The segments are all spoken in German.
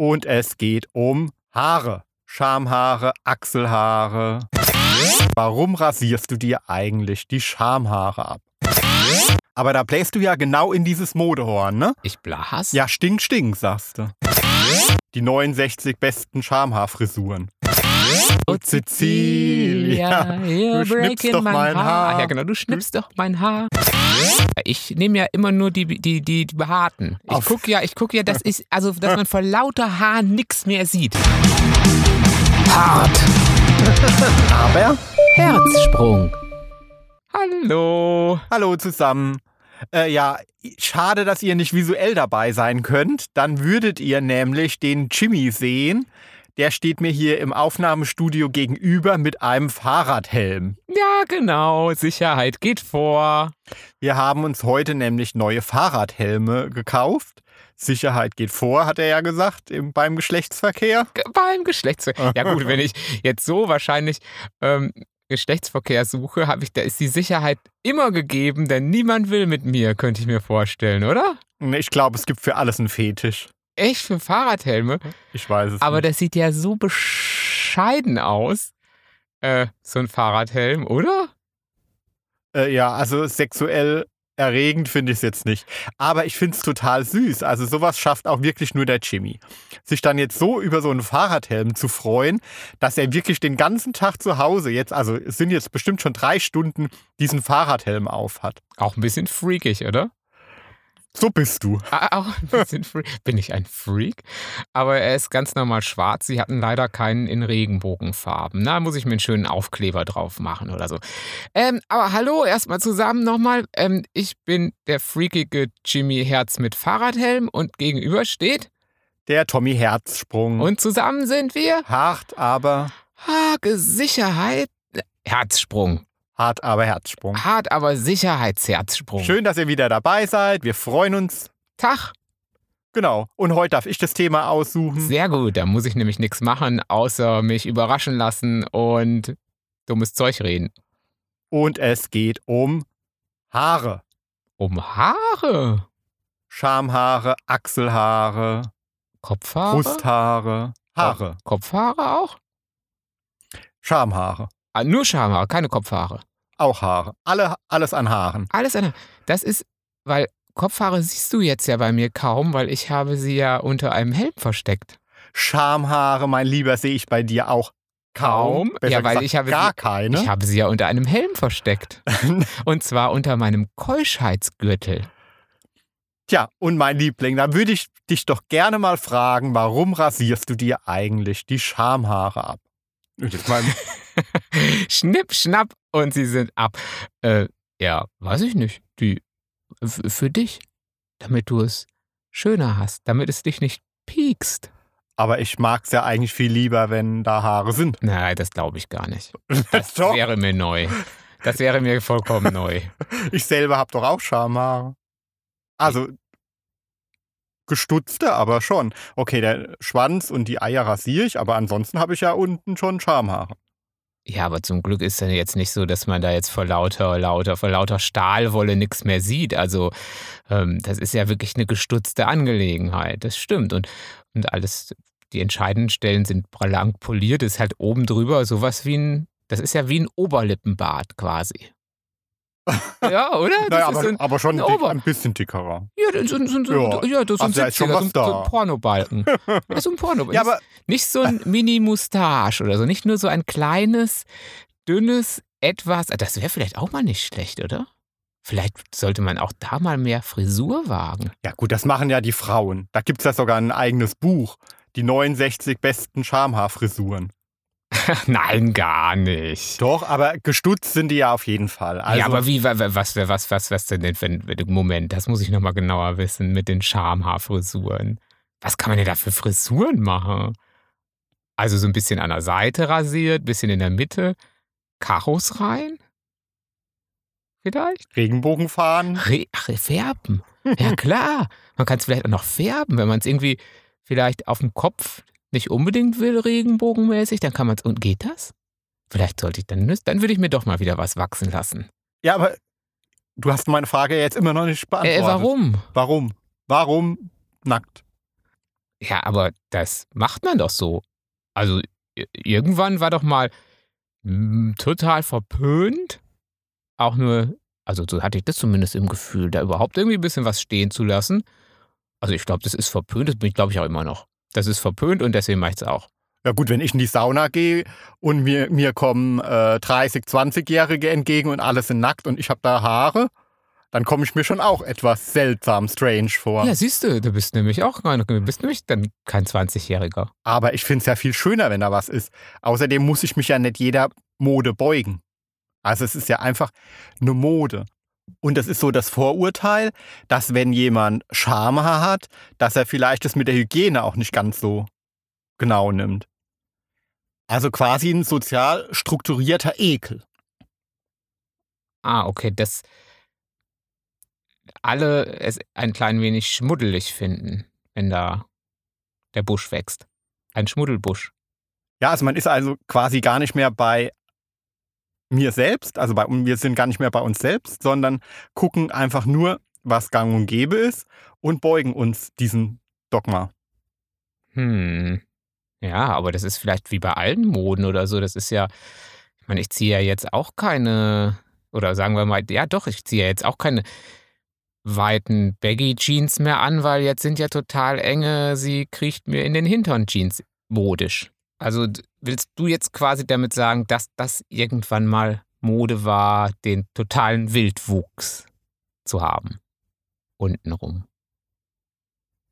Und es geht um Haare. Schamhaare, Achselhaare. Warum rasierst du dir eigentlich die Schamhaare ab? Aber da bläst du ja genau in dieses Modehorn, ne? Ich blas? Ja, stink, stink, sagst du. Die 69 besten Schamhaarfrisuren. Oh, Cecilia, du schnippst doch mein Haar. Ja, genau, du schnippst doch mein Haar. Ich nehme ja immer nur die, die, die, die behaarten. Ich gucke ja, ich guck ja, das ist, also, dass man vor lauter Haar nichts mehr sieht. Aber Herzsprung. Hallo. Hallo zusammen. Äh, ja, schade, dass ihr nicht visuell dabei sein könnt. Dann würdet ihr nämlich den Jimmy sehen. Der steht mir hier im Aufnahmestudio gegenüber mit einem Fahrradhelm. Ja, genau. Sicherheit geht vor. Wir haben uns heute nämlich neue Fahrradhelme gekauft. Sicherheit geht vor, hat er ja gesagt, im, beim Geschlechtsverkehr. Beim Geschlechtsverkehr. Ja, gut, wenn ich jetzt so wahrscheinlich ähm, Geschlechtsverkehr suche, habe ich, da ist die Sicherheit immer gegeben, denn niemand will mit mir, könnte ich mir vorstellen, oder? Ich glaube, es gibt für alles einen Fetisch. Echt für Fahrradhelme? Ich weiß es Aber nicht. das sieht ja so bescheiden aus. Äh, so ein Fahrradhelm, oder? Äh, ja, also sexuell erregend finde ich es jetzt nicht. Aber ich finde es total süß. Also sowas schafft auch wirklich nur der Jimmy. Sich dann jetzt so über so einen Fahrradhelm zu freuen, dass er wirklich den ganzen Tag zu Hause jetzt, also es sind jetzt bestimmt schon drei Stunden, diesen Fahrradhelm auf hat. Auch ein bisschen freakig, oder? So bist du. Ah, Auch ein bisschen freak. Bin ich ein Freak? Aber er ist ganz normal schwarz. Sie hatten leider keinen in Regenbogenfarben. Da muss ich mir einen schönen Aufkleber drauf machen oder so. Ähm, aber hallo, erstmal zusammen nochmal. Ähm, ich bin der freakige Jimmy Herz mit Fahrradhelm und gegenüber steht. Der Tommy Herzsprung. Und zusammen sind wir. hart, aber Hake Sicherheit. Herzsprung. Hart, aber Herzsprung. Hart, aber Sicherheitsherzsprung. Schön, dass ihr wieder dabei seid. Wir freuen uns. Tag. Genau. Und heute darf ich das Thema aussuchen. Sehr gut, da muss ich nämlich nichts machen, außer mich überraschen lassen und dummes Zeug reden. Und es geht um Haare. Um Haare. Schamhaare, Achselhaare, Kopfhaare. Brusthaare, Haare, Kopfhaare auch? Schamhaare, Ah, nur Schamhaare, keine Kopfhaare. Auch Haare. Alle, alles an Haaren. Alles eine. Das ist, weil Kopfhaare siehst du jetzt ja bei mir kaum, weil ich habe sie ja unter einem Helm versteckt. Schamhaare, mein Lieber, sehe ich bei dir auch kaum. Kaum? Besser Ja, weil gesagt, ich habe gar sie- keine. Ich habe sie ja unter einem Helm versteckt. Und zwar unter meinem Keuschheitsgürtel. Tja, und mein Liebling, da würde ich dich doch gerne mal fragen, warum rasierst du dir eigentlich die Schamhaare ab? Schnipp, schnapp und sie sind ab. Äh, ja, weiß ich nicht. Die für dich, damit du es schöner hast, damit es dich nicht piekst. aber ich mag es ja eigentlich viel lieber, wenn da Haare sind. Nein, das glaube ich gar nicht. Das wäre mir neu. Das wäre mir vollkommen neu. Ich selber habe doch auch Schamhaare. Also gestutzte, aber schon. Okay, der Schwanz und die Eier rasiere ich, aber ansonsten habe ich ja unten schon Schamhaare. Ja, aber zum Glück ist es jetzt nicht so, dass man da jetzt vor lauter, lauter, vor lauter Stahlwolle nichts mehr sieht. Also ähm, das ist ja wirklich eine gestutzte Angelegenheit. Das stimmt. Und, und alles, die entscheidenden Stellen sind blank poliert, ist halt oben drüber sowas wie ein, das ist ja wie ein Oberlippenbart quasi. Ja, oder? Naja, aber, so ein, aber schon ein dick, ein bisschen dickerer. ja, so, so, so, Ja. ja, das ist so ein Also ist schon 70er, was so, ein- da. so ein Pornobalken. Ja, so ein Pornobalken. Ja, aber Nicht so ein Mini-Mustache oder so, nicht nur so ein kleines, dünnes Etwas. Das wäre vielleicht auch mal nicht schlecht, oder? Vielleicht sollte man auch da mal mehr Frisur wagen. ja gut, das machen ja die Frauen. Da gibt es ja sogar ein eigenes Buch. Die 69 besten Schamhaarfrisuren. Nein, gar nicht. Doch, aber gestutzt sind die ja auf jeden Fall. Also, ja, aber wie, wa- wa- was, was, was, was denn, wenn, Moment, das muss ich nochmal genauer wissen mit den Schamhaarfrisuren. Was kann man denn da für Frisuren machen? Also so ein bisschen an der Seite rasiert, bisschen in der Mitte, Kachos rein? Vielleicht? Regenbogenfahren. Re Ach, färben. Ja, klar. Man kann es vielleicht auch noch färben, wenn man es irgendwie vielleicht auf dem Kopf nicht unbedingt will, regenbogenmäßig, dann kann man es. Und geht das? Vielleicht sollte ich dann, dann würde ich mir doch mal wieder was wachsen lassen. Ja, aber du hast meine Frage jetzt immer noch nicht beantwortet. Äh, warum? Warum? Warum nackt? Ja, aber das macht man doch so. Also irgendwann war doch mal mm, total verpönt, auch nur, also so hatte ich das zumindest im Gefühl, da überhaupt irgendwie ein bisschen was stehen zu lassen. Also ich glaube, das ist verpönt, das bin ich glaube ich auch immer noch. Das ist verpönt und deswegen mache ich es auch. Ja gut, wenn ich in die Sauna gehe und mir, mir kommen äh, 30, 20-Jährige entgegen und alle sind nackt und ich habe da Haare, dann komme ich mir schon auch etwas seltsam, strange vor. Ja, siehst du, du bist nämlich auch nicht- du bist nämlich dann kein 20-Jähriger. Aber ich finde es ja viel schöner, wenn da was ist. Außerdem muss ich mich ja nicht jeder Mode beugen. Also es ist ja einfach eine Mode. Und das ist so das Vorurteil, dass wenn jemand Schamhaar hat, dass er vielleicht das mit der Hygiene auch nicht ganz so genau nimmt. Also quasi ein sozial strukturierter Ekel. Ah, okay, dass alle es ein klein wenig schmuddelig finden, wenn da der Busch wächst. Ein Schmuddelbusch. Ja, also man ist also quasi gar nicht mehr bei mir selbst, also bei, wir sind gar nicht mehr bei uns selbst, sondern gucken einfach nur, was gang und gäbe ist und beugen uns diesem Dogma. Hm. Ja, aber das ist vielleicht wie bei allen Moden oder so. Das ist ja, ich meine, ich ziehe ja jetzt auch keine, oder sagen wir mal, ja doch, ich ziehe ja jetzt auch keine weiten Baggy-Jeans mehr an, weil jetzt sind ja total enge, sie kriecht mir in den Hintern Jeans modisch. Also willst du jetzt quasi damit sagen, dass das irgendwann mal Mode war, den totalen Wildwuchs zu haben? Untenrum.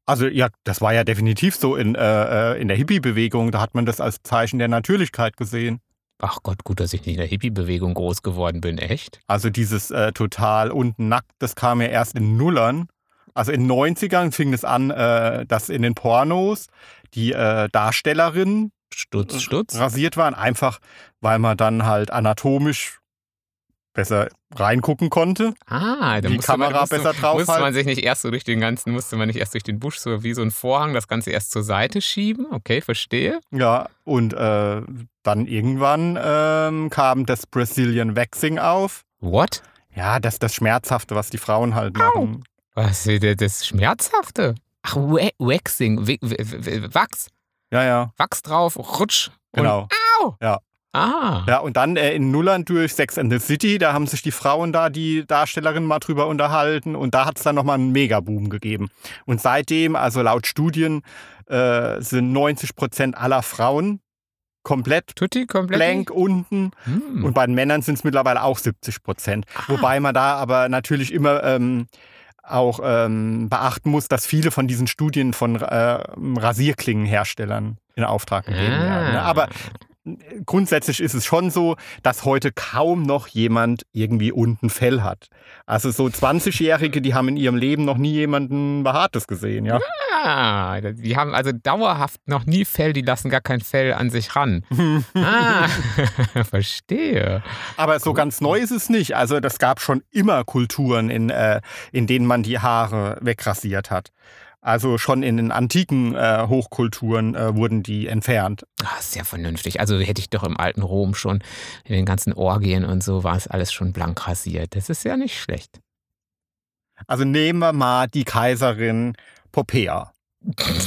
Also ja, das war ja definitiv so in, äh, äh, in der Hippie-Bewegung, da hat man das als Zeichen der Natürlichkeit gesehen. Ach Gott, gut, dass ich nicht in der Hippie-Bewegung groß geworden bin, echt? Also dieses äh, total unten nackt, das kam ja erst in Nullern. Also in den 90ern fing es an, äh, dass in den Pornos die äh, Darstellerinnen Stutz, Stutz. rasiert waren, einfach weil man dann halt anatomisch besser reingucken konnte. Ah, da die musste man, Kamera musste, besser drauf musste man sich nicht erst so durch den ganzen, musste man nicht erst durch den Busch so wie so ein Vorhang das Ganze erst zur Seite schieben. Okay, verstehe. Ja, und äh, dann irgendwann ähm, kam das Brazilian Waxing auf. What? Ja, das ist das Schmerzhafte, was die Frauen halt machen. Was ist das- Schmerzhafte? Ach, Wa- Waxing, Wachs, Ja, ja, Wachs drauf, rutsch. genau. Und, au! Ja. Ah. Ja, und dann äh, in Nullern durch Sex and the City, da haben sich die Frauen da, die Darstellerinnen mal drüber unterhalten und da hat es dann nochmal einen Megaboom gegeben. Und seitdem, also laut Studien, äh, sind 90 Prozent aller Frauen komplett Tutti komplett. blank unten Hm. und bei den Männern sind es mittlerweile auch 70 Prozent. Ah. Wobei man da aber natürlich immer ähm, auch ähm, beachten muss, dass viele von diesen Studien von äh, Rasierklingenherstellern in Auftrag gegeben werden. Ne? Ah. Aber grundsätzlich ist es schon so, dass heute kaum noch jemand irgendwie unten Fell hat. Also so 20-Jährige, die haben in ihrem Leben noch nie jemanden Behaartes gesehen, ja. Ah, die haben also dauerhaft noch nie Fell, die lassen gar kein Fell an sich ran. Ah, verstehe. Aber so ganz neu ist es nicht. Also das gab schon immer Kulturen, in, äh, in denen man die Haare wegrasiert hat. Also schon in den antiken äh, Hochkulturen äh, wurden die entfernt. Ah, sehr vernünftig. Also hätte ich doch im alten Rom schon in den ganzen Orgien und so war es alles schon blank rasiert. Das ist ja nicht schlecht. Also nehmen wir mal die Kaiserin Popea.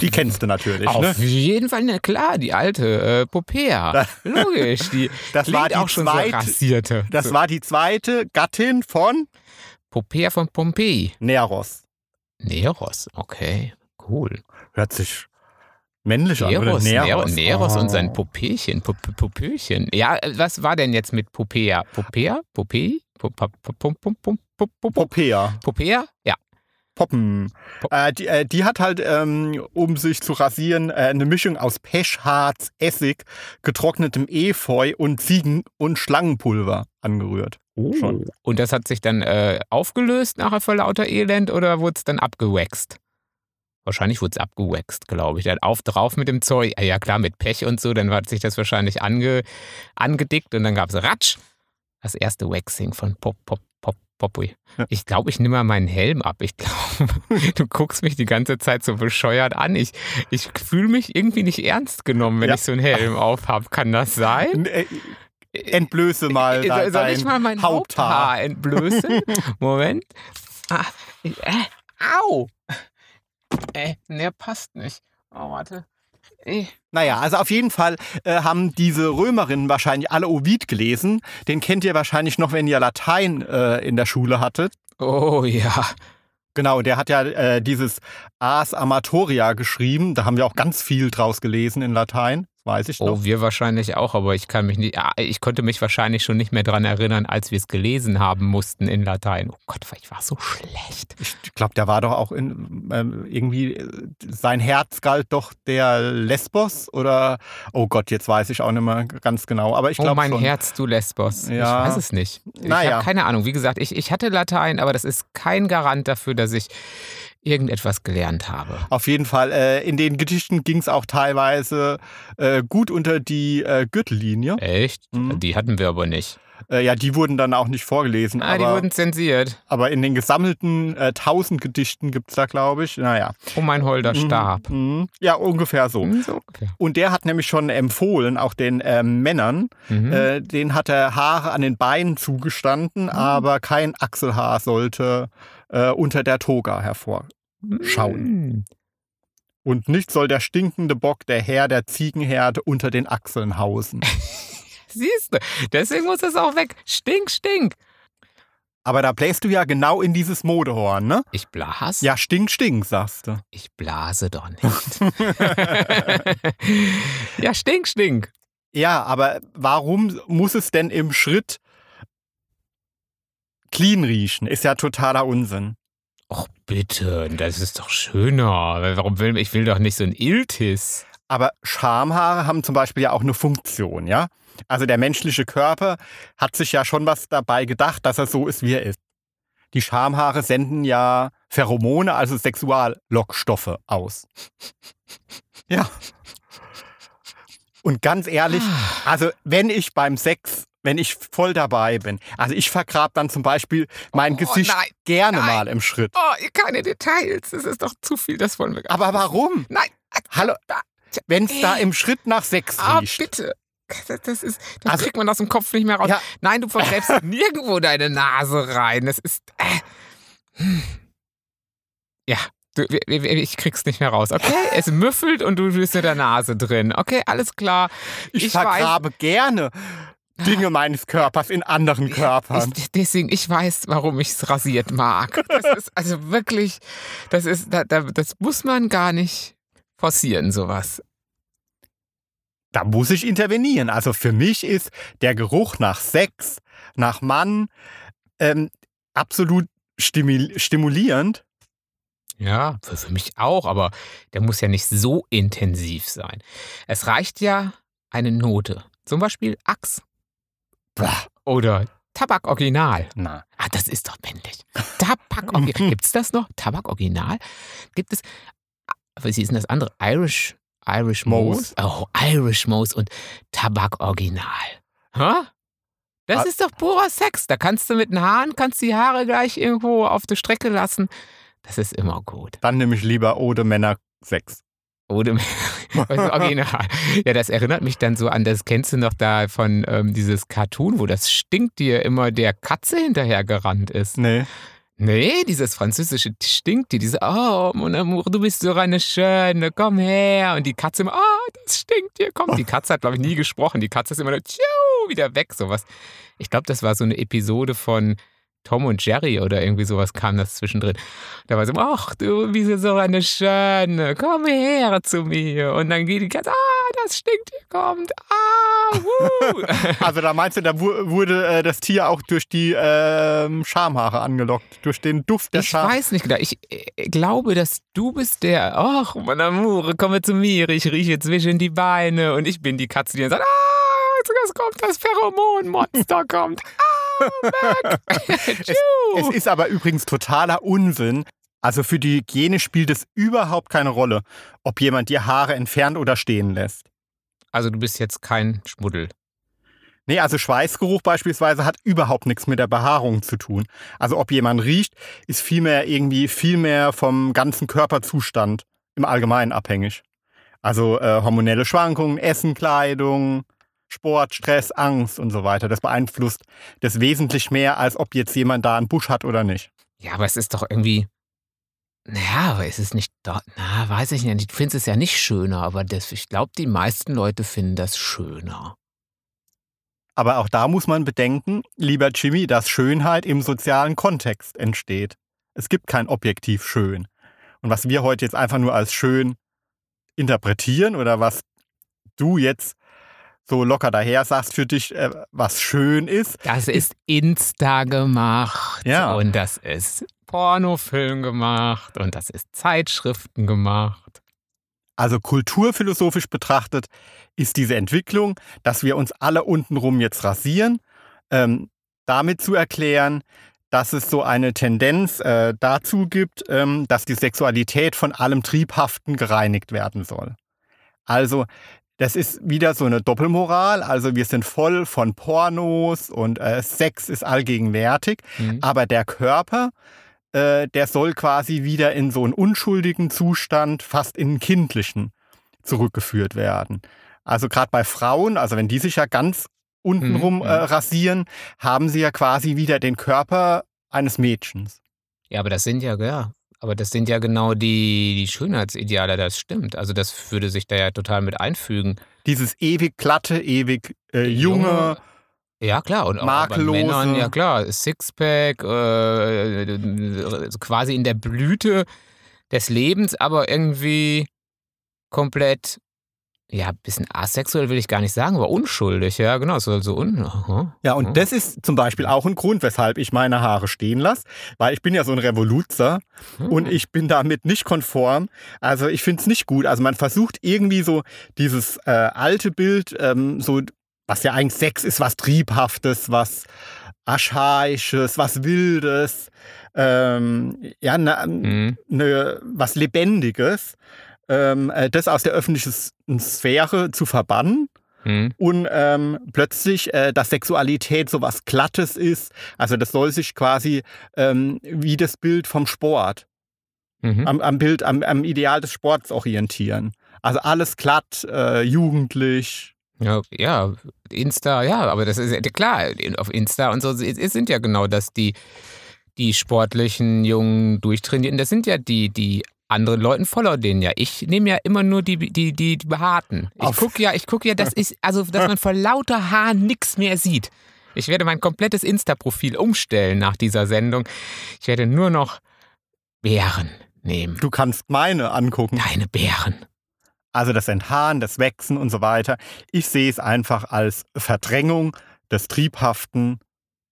Die kennst du natürlich, Auf ne? jeden Fall, na klar, die alte äh, Popea. Logisch, die Das war die auch schon so zweite- rasierte. Das so. war die zweite Gattin von Popea von Pompeji. Neros. Neros, okay, cool. Hört sich männlich an, oder? Neros, Neros, Neros, Neros und Oh. sein Popöchen, Pop- Popöchen. Ja, äh, was war denn jetzt mit Popea? Popea? Popei? Pop- pop- pop- pop- pop- pop- pop- pop- Popea. Popea? Ja. Poppen. Pop- Äh, die, äh, die hat halt, ähm, um sich zu rasieren, äh, eine Mischung aus Pechharz, Essig, getrocknetem Efeu und Ziegen- und Schlangenpulver angerührt. Schon. Und das hat sich dann äh, aufgelöst nachher vor lauter Elend oder wurde es dann abgewaxt? Wahrscheinlich wurde es abgewaxt, glaube ich. Dann auf drauf mit dem Zeug. Ah, ja, klar, mit Pech und so, dann hat sich das wahrscheinlich ange, angedickt und dann gab es Ratsch. Das erste Waxing von Pop, Pop, Pop, Popui. Ja. Ich glaube, ich nehme mal meinen Helm ab. Ich glaube, du guckst mich die ganze Zeit so bescheuert an. Ich, ich fühle mich irgendwie nicht ernst genommen, wenn Ja. ich so einen Helm auf habe. Kann das sein? N- äh, Entblöße mal Äh, dein, Soll, ich mal mein Haupthaar. Haupthaar entblößen? Moment. Ah, äh, au! Äh, ne, passt nicht. Oh, warte. Naja, also auf jeden Fall äh, haben diese Römerinnen wahrscheinlich alle Ovid gelesen. Den kennt ihr wahrscheinlich noch, wenn ihr Latein äh, in der Schule hattet. Oh ja. Genau, der hat ja äh, dieses Ars Amatoria geschrieben. Da haben wir auch ganz viel draus gelesen in Latein. Weiß ich noch. Oh, wir wahrscheinlich auch, aber ich kann mich nicht. Ja, ich konnte mich wahrscheinlich schon nicht mehr daran erinnern, als wir es gelesen haben mussten in Latein. Oh Gott, ich war so schlecht. Ich glaube, der war doch auch in ähm, irgendwie äh, sein Herz galt doch der Lesbos oder oh Gott, jetzt weiß ich auch nicht mehr ganz genau. Aber ich glaube Oh mein schon. Herz, du Lesbos. Ja. Ich weiß es nicht. Ich Naja. habe keine Ahnung. Wie gesagt, ich, ich hatte Latein, aber das ist kein Garant dafür, dass ich irgendetwas gelernt habe. Auf jeden Fall. Äh, in den Gedichten ging es auch teilweise äh, gut unter die äh, Gürtellinie. Echt? Mhm. Die hatten wir aber nicht. Äh, ja, die wurden dann auch nicht vorgelesen. Ah, die aber, wurden zensiert. aber in den gesammelten äh, 1000 Gedichten gibt es da, glaube ich. Naja. Oh, mein Holder Stab. Mhm. Ja, ungefähr so. Mhm, So ungefähr. Und der hat nämlich schon empfohlen, auch den ähm, Männern, Mhm. äh, den hat er Haare an den Beinen zugestanden, aber kein Achselhaar sollte äh, unter der Toga hervorschauen. Mhm. Und nicht soll der stinkende Bock, der Herr der Ziegenherde, unter den Achseln hausen. Siehst du, deswegen muss das auch weg. Stink, stink. Aber da bläst du ja genau in dieses Modehorn, ne? Ich blase? Ja, stink, stink, sagst du. Ich blase doch nicht. ja, stink, stink. Ja, aber warum muss es denn im Schritt clean riechen? Ist ja totaler Unsinn. Och bitte, das ist doch schöner. Warum will ich will doch nicht so ein Iltis? Aber Schamhaare haben zum Beispiel ja auch eine Funktion, ja? Also der menschliche Körper hat sich ja schon was dabei gedacht, dass er so ist, wie er ist. Die Schamhaare senden ja Pheromone, also Sexuallockstoffe aus. Ja. Und ganz ehrlich, also wenn ich beim Sex, wenn ich voll dabei bin, also ich vergrab dann zum Beispiel mein Oh, Gesicht nein, gerne nein. mal im Schritt. Oh, keine Details. Das ist doch zu viel, das wollen wir gar Aber warum? Nein. Hallo, wenn es da im Schritt nach Sex Ah, riecht. bitte. Das, das, ist, das Also- kriegt man aus dem Kopf nicht mehr raus. Ja. Nein, du vergräbst nirgendwo deine Nase rein. Das ist. Äh. Hm. Ja, du, ich krieg's nicht mehr raus. Okay, es müffelt und du bist mit der Nase drin. Okay, alles klar. Ich, Ich weiß- vergrabe gerne Dinge meines Körpers in anderen Körpern. Ich, deswegen, ich weiß, warum ich es rasiert mag. Das ist also wirklich, das ist, da, da, das muss man gar nicht forcieren, sowas. da muss ich intervenieren. Also für mich ist der Geruch nach Sex, nach Mann ähm, absolut stimul stimulierend. Ja, für, mich auch, aber der muss ja nicht so intensiv sein. Es reicht ja eine Note. Zum Beispiel Axt oder Tabak Original. na. Ah, das ist doch männlich. Tabak Original. Gibt es das noch? Tabak Original? Gibt es. Was ist denn das andere? Irish. Irish Mose. Oh, Irish Mose und Tabak Original. Hä? Das Ah. ist doch purer Sex. Da kannst du mit den Haaren, kannst die Haare gleich irgendwo auf der Strecke lassen. Das ist immer gut. Dann nehme ich lieber Ode Männer Sex. Oder original. Ja, das erinnert mich dann so an, das kennst du noch da von ähm, dieses Cartoon, wo das stinkt dir immer der Katze hinterher gerannt ist. Nee. Nee, dieses französische stinkt dir, diese, oh, mon amour, du bist so eine Schöne, komm her. Und die Katze immer, oh, das stinkt dir, komm. Die Katze hat, glaube ich, nie gesprochen. Die Katze ist immer nur, tschiu, wieder weg, sowas. Ich glaube, das war so eine Episode von Tom und Jerry oder irgendwie sowas kam das zwischendrin. Da war so, ach du bist so eine Schöne, komm her zu mir. Und dann geht die Katze, ah, das stinkt, hier kommt, ah, wuh. Also da meinst du, da wu- wurde äh, das Tier auch durch die ähm, Schamhaare angelockt, durch den Duft der Ich Scham. weiß nicht genau. Ich äh, glaube, dass du bist der, ach, mein Amour, komme zu mir, ich rieche zwischen die Beine und ich bin die Katze, die dann sagt, ah, jetzt kommt das Pheromonmonster, kommt, ah, Tschu. Es ist aber übrigens totaler Unsinn. Also für die Hygiene spielt es überhaupt keine Rolle, ob jemand die Haare entfernt oder stehen lässt. also du bist jetzt kein Schmuddel. Nee, also Schweißgeruch beispielsweise hat überhaupt nichts mit der Behaarung zu tun. Also ob jemand riecht, ist vielmehr irgendwie viel mehr vom ganzen Körperzustand im Allgemeinen abhängig. Also äh, hormonelle Schwankungen, Essen, Kleidung, Sport, Stress, Angst und so weiter. Das beeinflusst das wesentlich mehr, als ob jetzt jemand da einen Busch hat oder nicht. Ja, aber es ist doch irgendwie, Ja, aber ist es nicht dort? Na, weiß ich nicht. Ich finde es ja nicht schöner, aber das, ich glaube, die meisten Leute finden das schöner. Aber auch da muss man bedenken, lieber Jimmy, dass Schönheit im sozialen Kontext entsteht. Es gibt kein objektiv schön. Und was wir heute jetzt einfach nur als schön interpretieren oder was du jetzt so locker daher sagst für dich, äh, was schön ist. Das ist Insta gemacht Ja. und das ist Pornofilm gemacht und das ist Zeitschriften gemacht. Also kulturphilosophisch betrachtet ist diese Entwicklung, dass wir uns alle untenrum jetzt rasieren, ähm, damit zu erklären, dass es so eine Tendenz äh, dazu gibt, ähm, dass die Sexualität von allem Triebhaften gereinigt werden soll. Also das ist wieder so eine Doppelmoral. Also wir sind voll von Pornos und äh, Sex ist allgegenwärtig. Mhm. Aber der Körper, äh, der soll quasi wieder in so einen unschuldigen Zustand, fast in einen kindlichen, zurückgeführt werden. Also gerade bei Frauen, also wenn die sich ja ganz untenrum Mhm, äh, mhm. rasieren, haben sie ja quasi wieder den Körper eines Mädchens. Ja, aber das sind ja, ja, aber das sind ja genau die, die Schönheitsideale, das stimmt. Also das würde sich da ja total mit einfügen. Dieses ewig glatte, ewig äh, junge, Junge, Ja, klar. Und auch bei. Männern, ja klar, Sixpack, äh, quasi in der Blüte des Lebens, aber irgendwie komplett, ja, ein bisschen asexuell will ich gar nicht sagen, aber unschuldig, ja, genau, so, so un. Aha. Ja, und das ist zum Beispiel auch ein Grund, weshalb ich meine Haare stehen lasse, weil ich bin ja so ein Revoluzer und Hm. ich bin damit nicht konform. Also ich finde es nicht gut. Also man versucht irgendwie so dieses äh, alte Bild, ähm, so was ja eigentlich Sex ist, was Triebhaftes, was Archaisches, was Wildes, ähm, ja, ne, Mhm. ne, was Lebendiges, ähm, äh, das aus der öffentlichen Sphäre zu verbannen Mhm. und ähm, plötzlich, äh, dass Sexualität so was Glattes ist. Also das soll sich quasi ähm, wie das Bild vom Sport, Mhm. am, am Bild, am, am Ideal des Sports orientieren. Also alles glatt, äh, jugendlich. Ja, ja, Insta, ja, aber das ist ja klar, auf Insta und so sind ja genau das, die, die sportlichen Jungen durchtrainieren. Das sind ja die, die anderen Leuten follow denen ja. Ich nehme ja immer nur die, die, die, die Behaarten. Ich gucke ja, ich gucke ja, das ist, also, dass man vor lauter Haaren nichts mehr sieht. Ich werde mein komplettes Insta-Profil umstellen nach dieser Sendung. Ich werde nur noch Bären nehmen. Du kannst meine angucken. Deine Bären. Also das Enthaaren, das Wechsen und so weiter. Ich sehe es einfach als Verdrängung des Triebhaften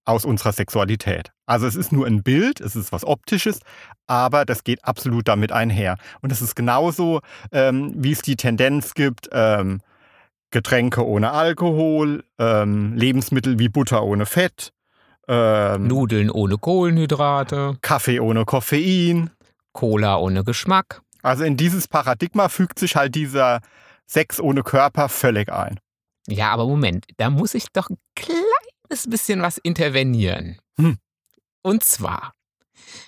aus unserer Sexualität. Also es ist nur ein Bild, es ist was Optisches, aber das geht absolut damit einher. Und es ist genauso, ähm, wie es die Tendenz gibt, ähm, Getränke ohne Alkohol, ähm, Lebensmittel wie Butter ohne Fett, ähm, Nudeln ohne Kohlenhydrate, Kaffee ohne Koffein. Cola ohne Geschmack. Also in dieses Paradigma fügt sich halt dieser Sex ohne Körper völlig ein. Ja, aber Moment, da muss ich doch ein kleines bisschen was intervenieren. Hm. Und zwar,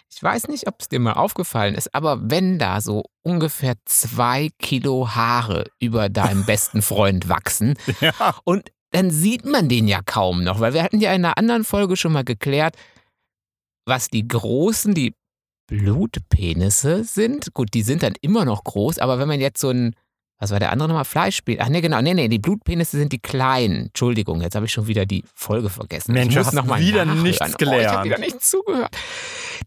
ich weiß nicht, ob es dir mal aufgefallen ist, aber wenn da so ungefähr zwei Kilo Haare über deinem besten Freund wachsen Ja. und dann sieht man den ja kaum noch, weil wir hatten ja in einer anderen Folge schon mal geklärt, was die großen, die Blutpenisse sind. Gut, die sind dann immer noch groß, aber wenn man jetzt so ein, was war der andere nochmal, Fleischspiel? Ach nee, genau, nee, nee, die Blutpenisse sind die kleinen. Entschuldigung, jetzt habe ich schon wieder die Folge vergessen. Mensch, ich muss noch mal wieder nachhören. nichts Oh, ich gelernt. habe wieder nicht zugehört.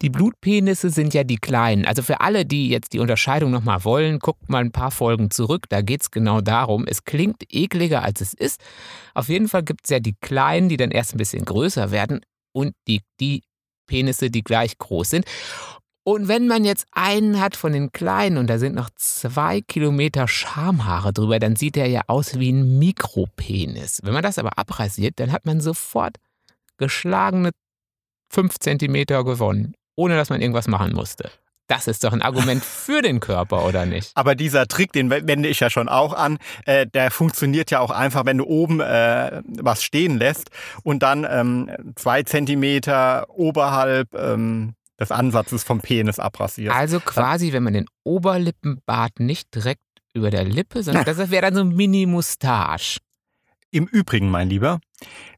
Die Blutpenisse sind ja die kleinen. Also für alle, die jetzt die Unterscheidung nochmal wollen, guckt mal ein paar Folgen zurück. Da geht es genau darum. Es klingt ekliger, als es ist. Auf jeden Fall gibt es ja die kleinen, die dann erst ein bisschen größer werden und die, die Penisse, die gleich groß sind. Und wenn man jetzt einen hat von den kleinen und da sind noch zwei Kilometer Schamhaare drüber, dann sieht er ja aus wie ein Mikropenis. Wenn man das aber abrasiert, dann hat man sofort geschlagene fünf Zentimeter gewonnen, ohne dass man irgendwas machen musste. Das ist doch ein Argument für den Körper, oder nicht? Aber dieser Trick, den wende ich ja schon auch an, äh, der funktioniert ja auch einfach, wenn du oben äh, was stehen lässt und dann ähm, zwei Zentimeter oberhalb ähm, des Ansatzes vom Penis abrasierst. Also quasi, wenn man den Oberlippenbart nicht direkt über der Lippe, sondern das wäre dann so ein Mini-Mustache. Im Übrigen, mein Lieber,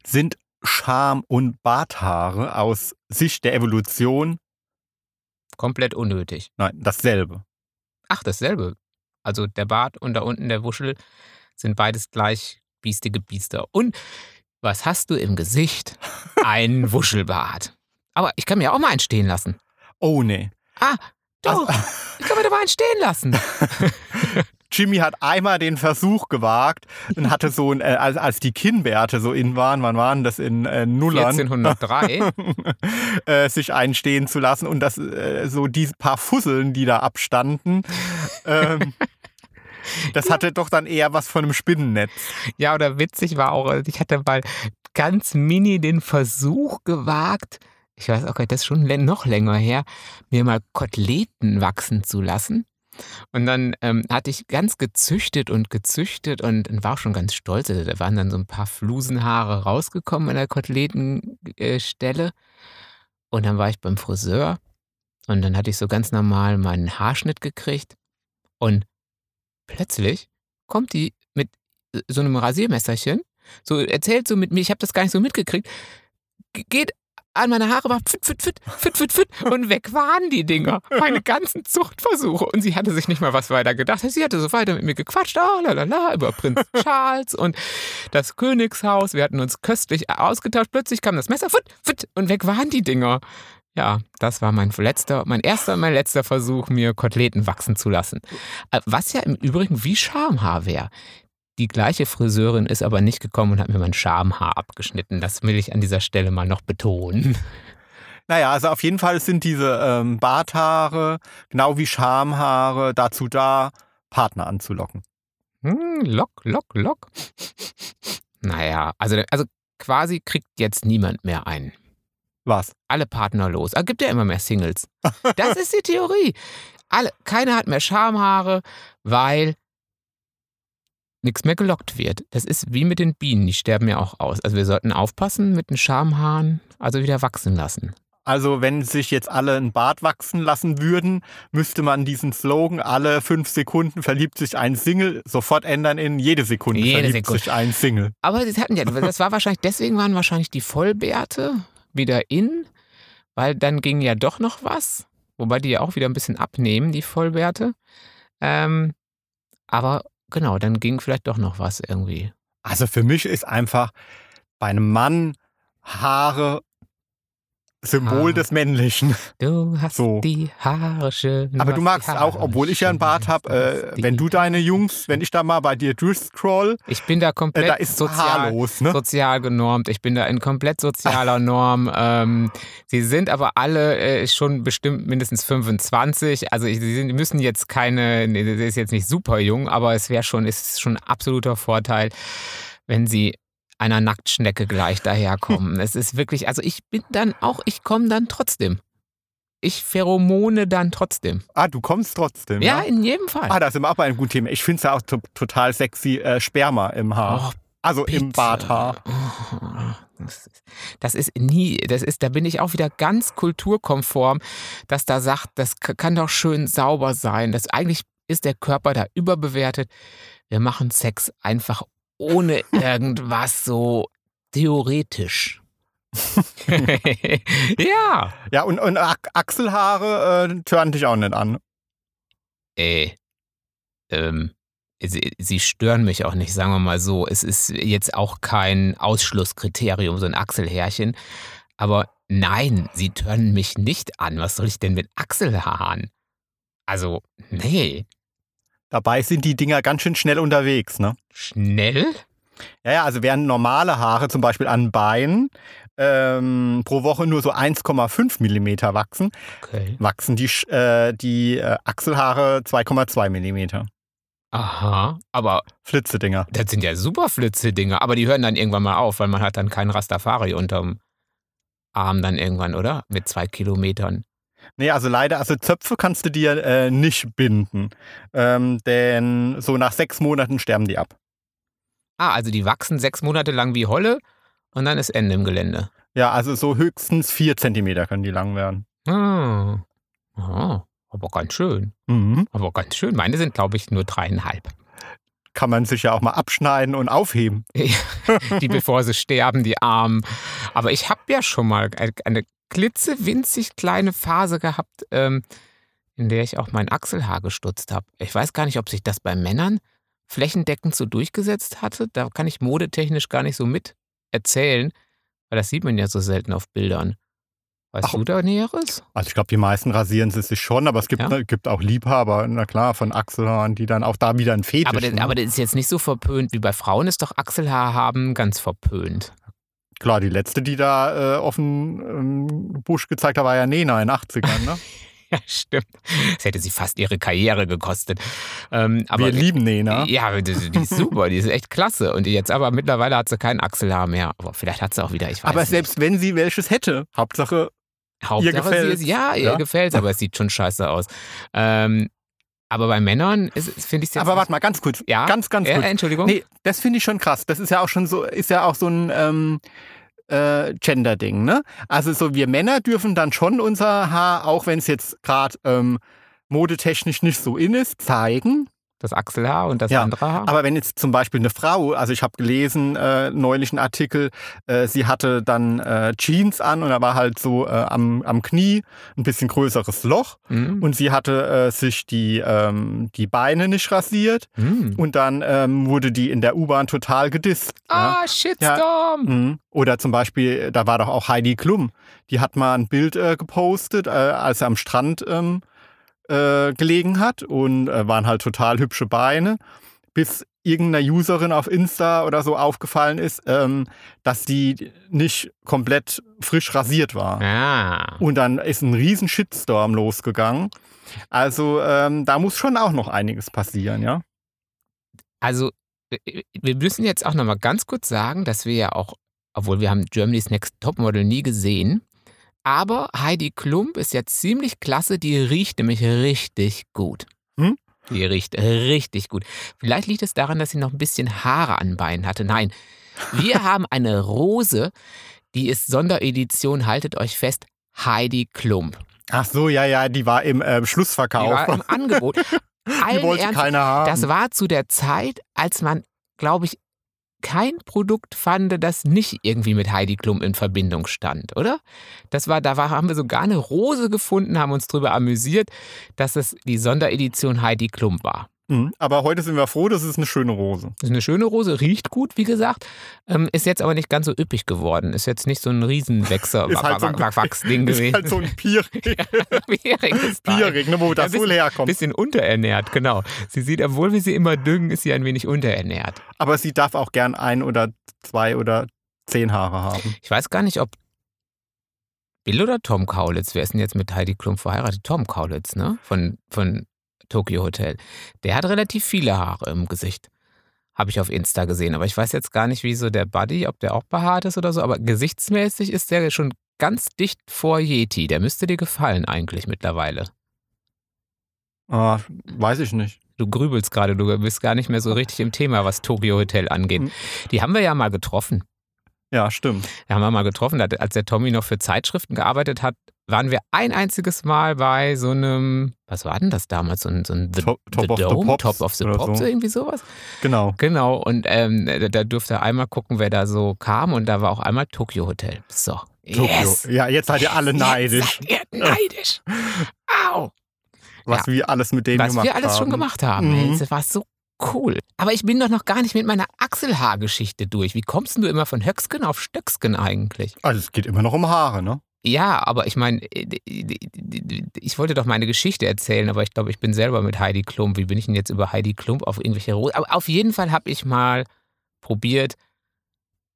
sind Scham- und Barthaare aus Sicht der Evolution komplett unnötig. Nein, dasselbe. Ach, dasselbe. Also der Bart und da unten der Wuschel sind beides gleich biestige Biester. Und was hast du im Gesicht? Ein Wuschelbart. Aber ich kann mir auch mal einen stehen lassen. Oh nee. Ah, doch. Ich kann mir da mal einen stehen lassen. Jimmy hat einmal den Versuch gewagt und hatte so ein, äh, als, als die Kinnbärte so in waren, wann waren das in äh, Nullern? 1403. äh, sich einstehen zu lassen und das äh, so diese paar Fusseln, die da abstanden. ähm, das hatte doch dann eher was von einem Spinnennetz. Ja, oder witzig war auch, ich hatte mal ganz mini den Versuch gewagt, ich weiß auch, das ist schon noch länger her, mir mal Koteletten wachsen zu lassen. Und dann ähm, hatte ich ganz gezüchtet und gezüchtet und, und war auch schon ganz stolz. Also, da waren dann so ein paar Flusenhaare rausgekommen an der Kotelettenstelle. und dann war ich beim Friseur und dann hatte ich so ganz normal meinen Haarschnitt gekriegt. Und plötzlich kommt die mit äh, so einem Rasiermesserchen, so erzählt so mit mir, ich habe das gar nicht so mitgekriegt, geht an meine Haare war fit, fit, fit, fit, fit, fit und weg waren die Dinger. Meine ganzen Zuchtversuche. Und sie hatte sich nicht mal was weiter gedacht. Sie hatte so weiter mit mir gequatscht, ah, lalala, über Prinz Charles und das Königshaus. Wir hatten uns köstlich ausgetauscht. Plötzlich kam das Messer, fit, fit und weg waren die Dinger. Ja, das war mein letzter, mein erster und mein letzter Versuch, mir Koteletten wachsen zu lassen. Äh, was ja im Übrigen wie Schamhaar wäre. Die gleiche Friseurin ist aber nicht gekommen und hat mir mein Schamhaar abgeschnitten. Das will ich an dieser Stelle mal noch betonen. Naja, also auf jeden Fall sind diese ähm, Barthaare, genau wie Schamhaare, dazu da, Partner anzulocken. Hm, lock, lock, lock. Naja, also, also quasi kriegt jetzt niemand mehr einen. Was? Alle Partner los. Es gibt ja immer mehr Singles. Das ist die Theorie. Alle, keiner hat mehr Schamhaare, weil nichts mehr gelockt wird. Das ist wie mit den Bienen, die sterben ja auch aus. Also wir sollten aufpassen mit den Schamhaaren, also wieder wachsen lassen. Also wenn sich jetzt alle ein Bart wachsen lassen würden, müsste man diesen Slogan, alle fünf Sekunden verliebt sich ein Single, sofort ändern in jede Sekunde Jede verliebt Sekunde. sich ein Single. Aber das hatten ja, das war wahrscheinlich, deswegen waren wahrscheinlich die Vollbärte wieder in, weil dann ging ja doch noch was. Wobei die ja auch wieder ein bisschen abnehmen, die Vollbärte. Ähm, aber genau, dann ging vielleicht doch noch was irgendwie. Also für mich ist einfach bei einem Mann Haare Symbol Ah. des Männlichen. Du hast So. die Haare schön. Aber du magst auch, obwohl ich ja einen Bart habe, äh, wenn du deine Jungs, wenn ich da mal bei dir durchscroll, Ich bin da äh, komplett da ist sozial, haarlos, ne? sozial genormt. Ich bin da in komplett sozialer Norm. Ähm, sie sind aber alle äh, schon bestimmt mindestens 25. Also ich, sie sind, müssen jetzt keine, nee, das ist jetzt nicht super jung, aber es wäre schon, ist schon ein absoluter Vorteil, wenn sie einer Nacktschnecke gleich daherkommen. es ist wirklich, also ich bin dann auch, ich komme dann trotzdem. Ich pheromone dann trotzdem. Ah, du kommst trotzdem. Ja, Ja, in jedem Fall. Ah, da sind wir auch bei einem guten Thema. Ich finde es ja auch to total sexy, äh, Sperma im Haar. Oh, also im Bitte. Barthaar. Oh, Das ist, das ist nie, das ist, da bin ich auch wieder ganz kulturkonform, dass da sagt, das kann doch schön sauber sein. Das eigentlich ist der Körper da überbewertet. Wir machen Sex einfach ohne irgendwas so theoretisch. ja. Ja, und, und Ach Achselhaare äh, tören dich auch nicht an. Äh, ähm, sie, sie stören mich auch nicht, sagen wir mal so. Es ist jetzt auch kein Ausschlusskriterium, so ein Achselhärchen. Aber nein, sie tören mich nicht an. Was soll ich denn mit Achselhaaren? Also, nee. Dabei sind die Dinger ganz schön schnell unterwegs, ne? Schnell? Ja, ja, also während normale Haare zum Beispiel an Beinen ähm, pro Woche nur so 1,5 Millimeter wachsen, Okay. wachsen die, äh, die äh, Achselhaare 2,2 Millimeter. Aha, aber Flitzedinger. das sind ja super Flitze-Dinger. Aber die hören dann irgendwann mal auf, weil man hat dann keinen Rastafari unterm Arm dann irgendwann, oder? Mit zwei Kilometern. Nee, also leider, also Zöpfe kannst du dir äh, nicht binden. Ähm, denn so nach sechs Monaten sterben die ab. Ah, also die wachsen sechs Monate lang wie Holle und dann ist Ende im Gelände. Ja, also so höchstens vier Zentimeter können die lang werden. Ah. Ah, aber ganz schön. Mhm. Aber ganz schön. Meine sind, glaube ich, nur dreieinhalb. Kann man sich ja auch mal abschneiden und aufheben. Die, bevor sie sterben, die Armen. Aber ich habe ja schon mal eine klitzewinzig kleine Phase gehabt, ähm, in der ich auch mein Achselhaar gestutzt habe. Ich weiß gar nicht, ob sich das bei Männern flächendeckend so durchgesetzt hatte. Da kann ich modetechnisch gar nicht so mit erzählen, weil das sieht man ja so selten auf Bildern. Weißt Ach. du da Näheres? Also ich glaube, die meisten rasieren sie sich schon, aber es gibt, Ja. ne, gibt auch Liebhaber, na klar, von Achselhaaren, die dann auch da wieder ein Fetisch Aber, das- ne? aber das ist jetzt nicht so verpönt wie bei Frauen, ist doch Achselhaar haben ganz verpönt. Klar, die letzte, die da äh, offen ähm, Busch gezeigt hat, war ja Nena in den 80ern. Ne? Ja, stimmt. Das hätte sie fast ihre Karriere gekostet. Ähm, aber Wir lieben Nena. Ja, die, die ist super, die ist echt klasse. Und jetzt aber mittlerweile hat sie kein Achselhaar mehr. Aber vielleicht hat sie auch wieder, ich weiß aber nicht. selbst wenn sie welches hätte, Hauptsache, Hauptsache, gefällt's. sie ist, ja, ihr Ja. gefällt aber es sieht schon scheiße aus. Ähm, aber bei Männern finde ich es aber warte mal, ganz kurz, Ja? ganz, ganz ja, kurz. Entschuldigung. Nee, das finde ich schon krass. Das ist ja auch schon so, ist ja auch so ein ähm, äh, Gender-Ding, ne? Also so wir Männer dürfen dann schon unser Haar, auch wenn es jetzt gerade ähm, modetechnisch nicht so in ist, zeigen. Das Achselhaar und das Ja, andere Haar. Aber wenn jetzt zum Beispiel eine Frau, also ich habe gelesen, äh, neulich einen Artikel, äh, sie hatte dann äh, Jeans an und da war halt so äh, am, am Knie ein bisschen größeres Loch Mhm. und sie hatte äh, sich die, ähm, die Beine nicht rasiert Mhm. und dann ähm, wurde die in der U-Bahn total gedisst. Ja. Ah, Shitstorm! Mhm. Oder zum Beispiel, da war doch auch Heidi Klum, die hat mal ein Bild äh, gepostet, äh, als er am Strand ähm, äh, gelegen hat und äh, waren halt total hübsche Beine, bis irgendeiner Userin auf Insta oder so aufgefallen ist, ähm, dass die nicht komplett frisch rasiert war. Ah. Und dann ist ein riesen Shitstorm losgegangen. Also ähm, da muss schon auch noch einiges passieren, ja. Also, äh, wir müssen jetzt auch nochmal ganz kurz sagen, dass wir ja auch, obwohl wir haben Germany's Next Topmodel nie gesehen, aber Heidi Klump ist ja ziemlich klasse, die riecht nämlich richtig gut. Hm? Die riecht richtig gut. Vielleicht liegt es daran, dass sie noch ein bisschen Haare an Beinen hatte. Nein, wir haben eine Rose, die ist Sonderedition, haltet euch fest, Heidi Klump. Ach so, ja, ja, die war im äh, Die Schlussverkauf. war im Angebot. Die Allen wollte Ernstes, keiner haben. das war zu der Zeit, als man, glaube ich, kein Produkt fand, das nicht irgendwie mit Heidi Klum in Verbindung stand, oder? Das war, da war, haben wir sogar eine Rose gefunden, haben uns darüber amüsiert, dass es die Sonderedition Heidi Klum war. Mhm. Aber heute sind wir froh, das ist eine schöne Rose. Das ist eine schöne Rose, riecht gut, wie gesagt, ähm, ist jetzt aber nicht ganz so üppig geworden. Ist jetzt nicht so ein Riesenwechsel, Ist halt so ein- Wachsding Ist gewesen. halt so ein Pierring, Schwieriges Teil. Pierring ne, wo das Ja, wohl herkommt. Bisschen unterernährt, genau. Sie sieht, obwohl wir sie immer düngen, ist sie ein wenig unterernährt. Aber sie darf auch gern ein oder zwei oder zehn Haare haben. Ich weiß gar nicht, ob Bill oder Tom Kaulitz, wer ist denn jetzt mit Heidi Klum verheiratet? Tom Kaulitz, ne? Von, von Tokyo Hotel. Der hat relativ viele Haare im Gesicht. Habe ich auf Insta gesehen. Aber ich weiß jetzt gar nicht, wie so der Buddy, ob der auch behaart ist oder so. Aber gesichtsmäßig ist der schon ganz dicht vor Yeti. Der müsste dir gefallen eigentlich mittlerweile. Ah, weiß ich nicht. Du grübelst gerade, du bist gar nicht mehr so richtig im Thema, was Tokyo Hotel angeht. Mhm. Die haben wir ja mal getroffen. Ja, stimmt. Da haben wir mal getroffen, als der Tommy noch für Zeitschriften gearbeitet hat, waren wir ein einziges Mal bei so einem, was war denn das damals? So ein, so ein The, Top- Top the of the Dome, Pops Top of the Pops, so. irgendwie sowas. Genau. Genau, und ähm, da, da durfte einmal gucken, wer da so kam und da war auch einmal Tokyo Hotel. So, Tokio. yes. Ja, jetzt seid ihr alle Jetzt neidisch, Seid ihr neidisch. Au. was wir alles mit denen Was gemacht wir alles haben. schon gemacht haben. Mhm. Das war so cool. Aber ich bin doch noch gar nicht mit meiner Achselhaargeschichte durch. Wie kommst denn du immer von Höcksken auf Stöcksken eigentlich? Also es geht immer noch um Haare, ne? Ja, aber ich meine, ich wollte doch meine Geschichte erzählen, aber ich glaube, ich bin selber mit Heidi Klump. Wie bin ich denn jetzt über Heidi Klump auf irgendwelche Rosen? Aber auf jeden Fall habe ich mal probiert,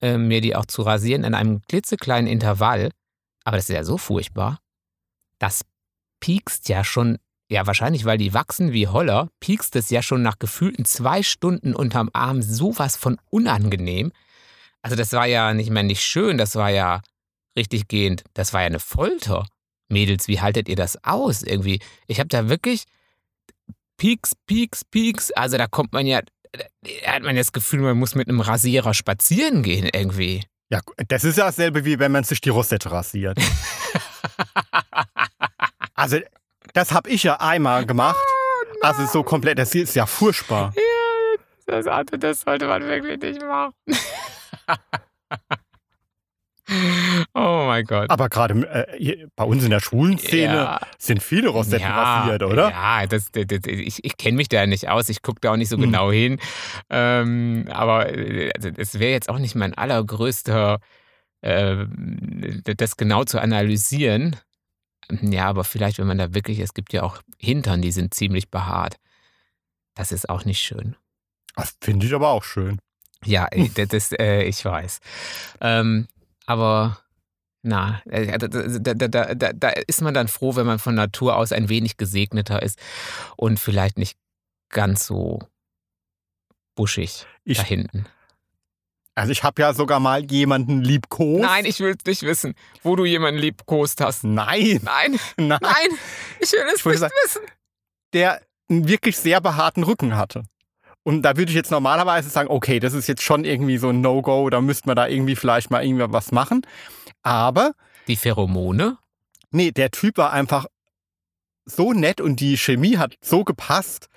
äh, mir die auch zu rasieren in einem klitzekleinen Intervall. Aber das ist ja so furchtbar. Das piekst ja schon, ja wahrscheinlich, weil die wachsen wie Holler, piekst es ja schon nach gefühlten zwei Stunden unterm Arm sowas von unangenehm. Also das war ja nicht mehr nicht schön, das war ja richtig gehend, das war ja eine Folter. Mädels, wie haltet ihr das aus irgendwie? Ich habe da wirklich Pieks, Pieks, Pieks. Also da kommt man ja, da hat man das Gefühl, man muss mit einem Rasierer spazieren gehen irgendwie. Ja, das ist ja dasselbe, wie wenn man sich die Rosette rasiert. also, das habe ich ja einmal gemacht. Also so komplett, das ist ja furchtbar. Das, das sollte man wirklich nicht machen. oh mein Gott. Aber gerade äh, bei uns in der schwulen Szene Ja. sind viele Rosetten ja, rasiert, oder? Ja, das, das, das, ich, ich kenne mich da nicht aus. Ich gucke da auch nicht so Hm. genau hin. Ähm, aber äh, also, es wäre jetzt auch nicht mein allergrößter, äh, das genau zu analysieren. Ja, aber vielleicht, wenn man da wirklich, es gibt ja auch Hintern, die sind ziemlich behaart. Das ist auch nicht schön. Das finde ich aber auch schön. Ja, äh, das, das äh, ich weiß. Ähm, aber na, äh, da, da, da, da, ist man dann froh, wenn man von Natur aus ein wenig gesegneter ist und vielleicht nicht ganz so buschig Ich, da hinten. also ich habe ja sogar mal jemanden liebkost. Nein, ich will nicht wissen, wo du jemanden liebkost hast. Nein, Nein, nein. nein, ich will es Ich nicht sagen- wissen. Der einen wirklich sehr behaarten Rücken hatte. Und da würde ich jetzt normalerweise sagen, okay, das ist jetzt schon irgendwie so ein No-Go, da müsste man da irgendwie vielleicht mal irgendwie was machen. Aber Die Pheromone? nee, der Typ war einfach so nett und die Chemie hat so gepasst,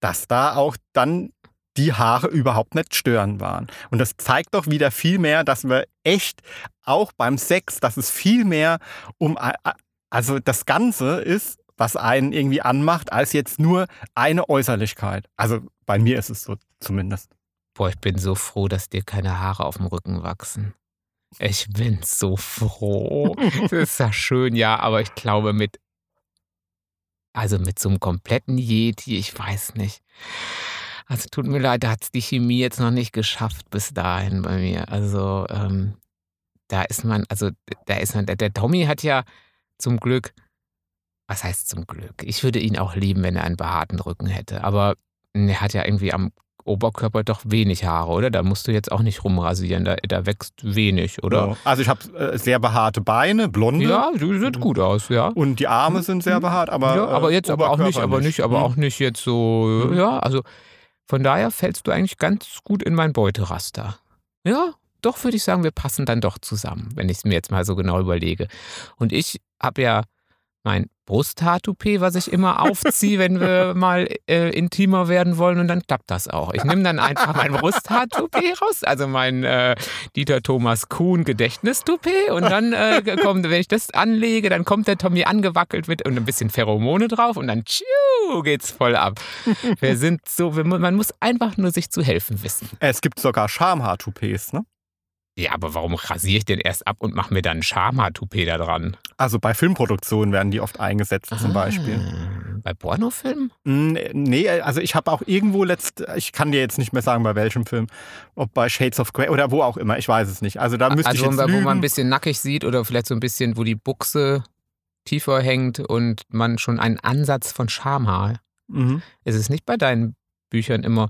dass da auch dann die Haare überhaupt nicht stören waren. Und das zeigt doch wieder viel mehr, dass wir echt auch beim Sex, dass es viel mehr um, also das Ganze ist, was einen irgendwie anmacht, als jetzt nur eine Äußerlichkeit. Also bei mir ist es so zumindest. Boah, ich bin so froh, dass dir keine Haare auf dem Rücken wachsen. Ich bin so froh. Das ist ja schön, ja, aber ich glaube mit, also mit so einem kompletten Yeti, ich weiß nicht. Also tut mir leid, da hat die Chemie jetzt noch nicht geschafft bis dahin bei mir. Also ähm, da ist man, also da ist man, der, der Tommy hat ja zum Glück, was heißt zum Glück? Ich würde ihn auch lieben, wenn er einen behaarten Rücken hätte, aber er hat ja irgendwie am Oberkörper doch wenig Haare, oder? Da musst du jetzt auch nicht rumrasieren, da, da wächst wenig, oder? So. Also ich habe äh, sehr behaarte Beine, blonde. Ja, du sieht gut aus, ja. Und die Arme sind sehr behaart, aber, ja, aber äh, jetzt aber auch nicht, aber nicht, aber auch nicht jetzt so, Mhm. ja, also von daher fällst du eigentlich ganz gut in mein Beuteraster. Ja, doch würde ich sagen, wir passen dann doch zusammen, wenn ich es mir jetzt mal so genau überlege. Und ich habe ja mein Brusthaartoupet, was ich immer aufziehe, wenn wir mal äh, intimer werden wollen und dann klappt das auch. Ich nehme dann einfach mein Brusthaartoupet raus, also mein äh, Dieter Thomas Kuhn Gedächtnistoupet und dann äh, kommt, wenn ich das anlege, dann kommt der Tommy angewackelt mit und ein bisschen Pheromone drauf und dann tschiu, geht's voll ab. Wir sind so, wir, man muss einfach nur sich zu helfen wissen. Es gibt sogar Schamhaar-Toupets, ne? Ja, aber warum rasiere ich den erst ab und mache mir dann ein Schamhaar-Toupet da dran? Also bei Filmproduktionen werden die oft eingesetzt zum Beispiel. Ah, Bei Pornofilmen? Mm, Nee, also ich habe auch irgendwo letzt, ich kann dir jetzt nicht mehr sagen, bei welchem Film, ob bei Shades of Grey oder wo auch immer, ich weiß es nicht. Also da müsste also ich jetzt wo lügen. man ein bisschen nackig sieht oder vielleicht so ein bisschen, wo die Buchse tiefer hängt und man schon einen Ansatz von Schamhaar. mhm. Ist es nicht bei deinen Büchern immer,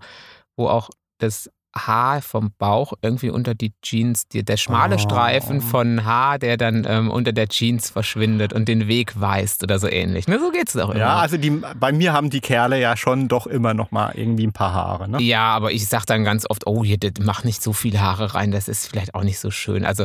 wo auch das Haar vom Bauch irgendwie unter die Jeans, die, der schmale Oh. Streifen von Haar, der dann ähm, unter der Jeans verschwindet und den Weg weist oder so ähnlich. Ne, so geht's doch immer. Ja, also die, bei mir haben die Kerle ja schon doch immer noch mal irgendwie ein paar Haare. Ne? Ja, aber ich sag dann ganz oft, oh, hier, das mach nicht so viele Haare rein, das ist vielleicht auch nicht so schön. Also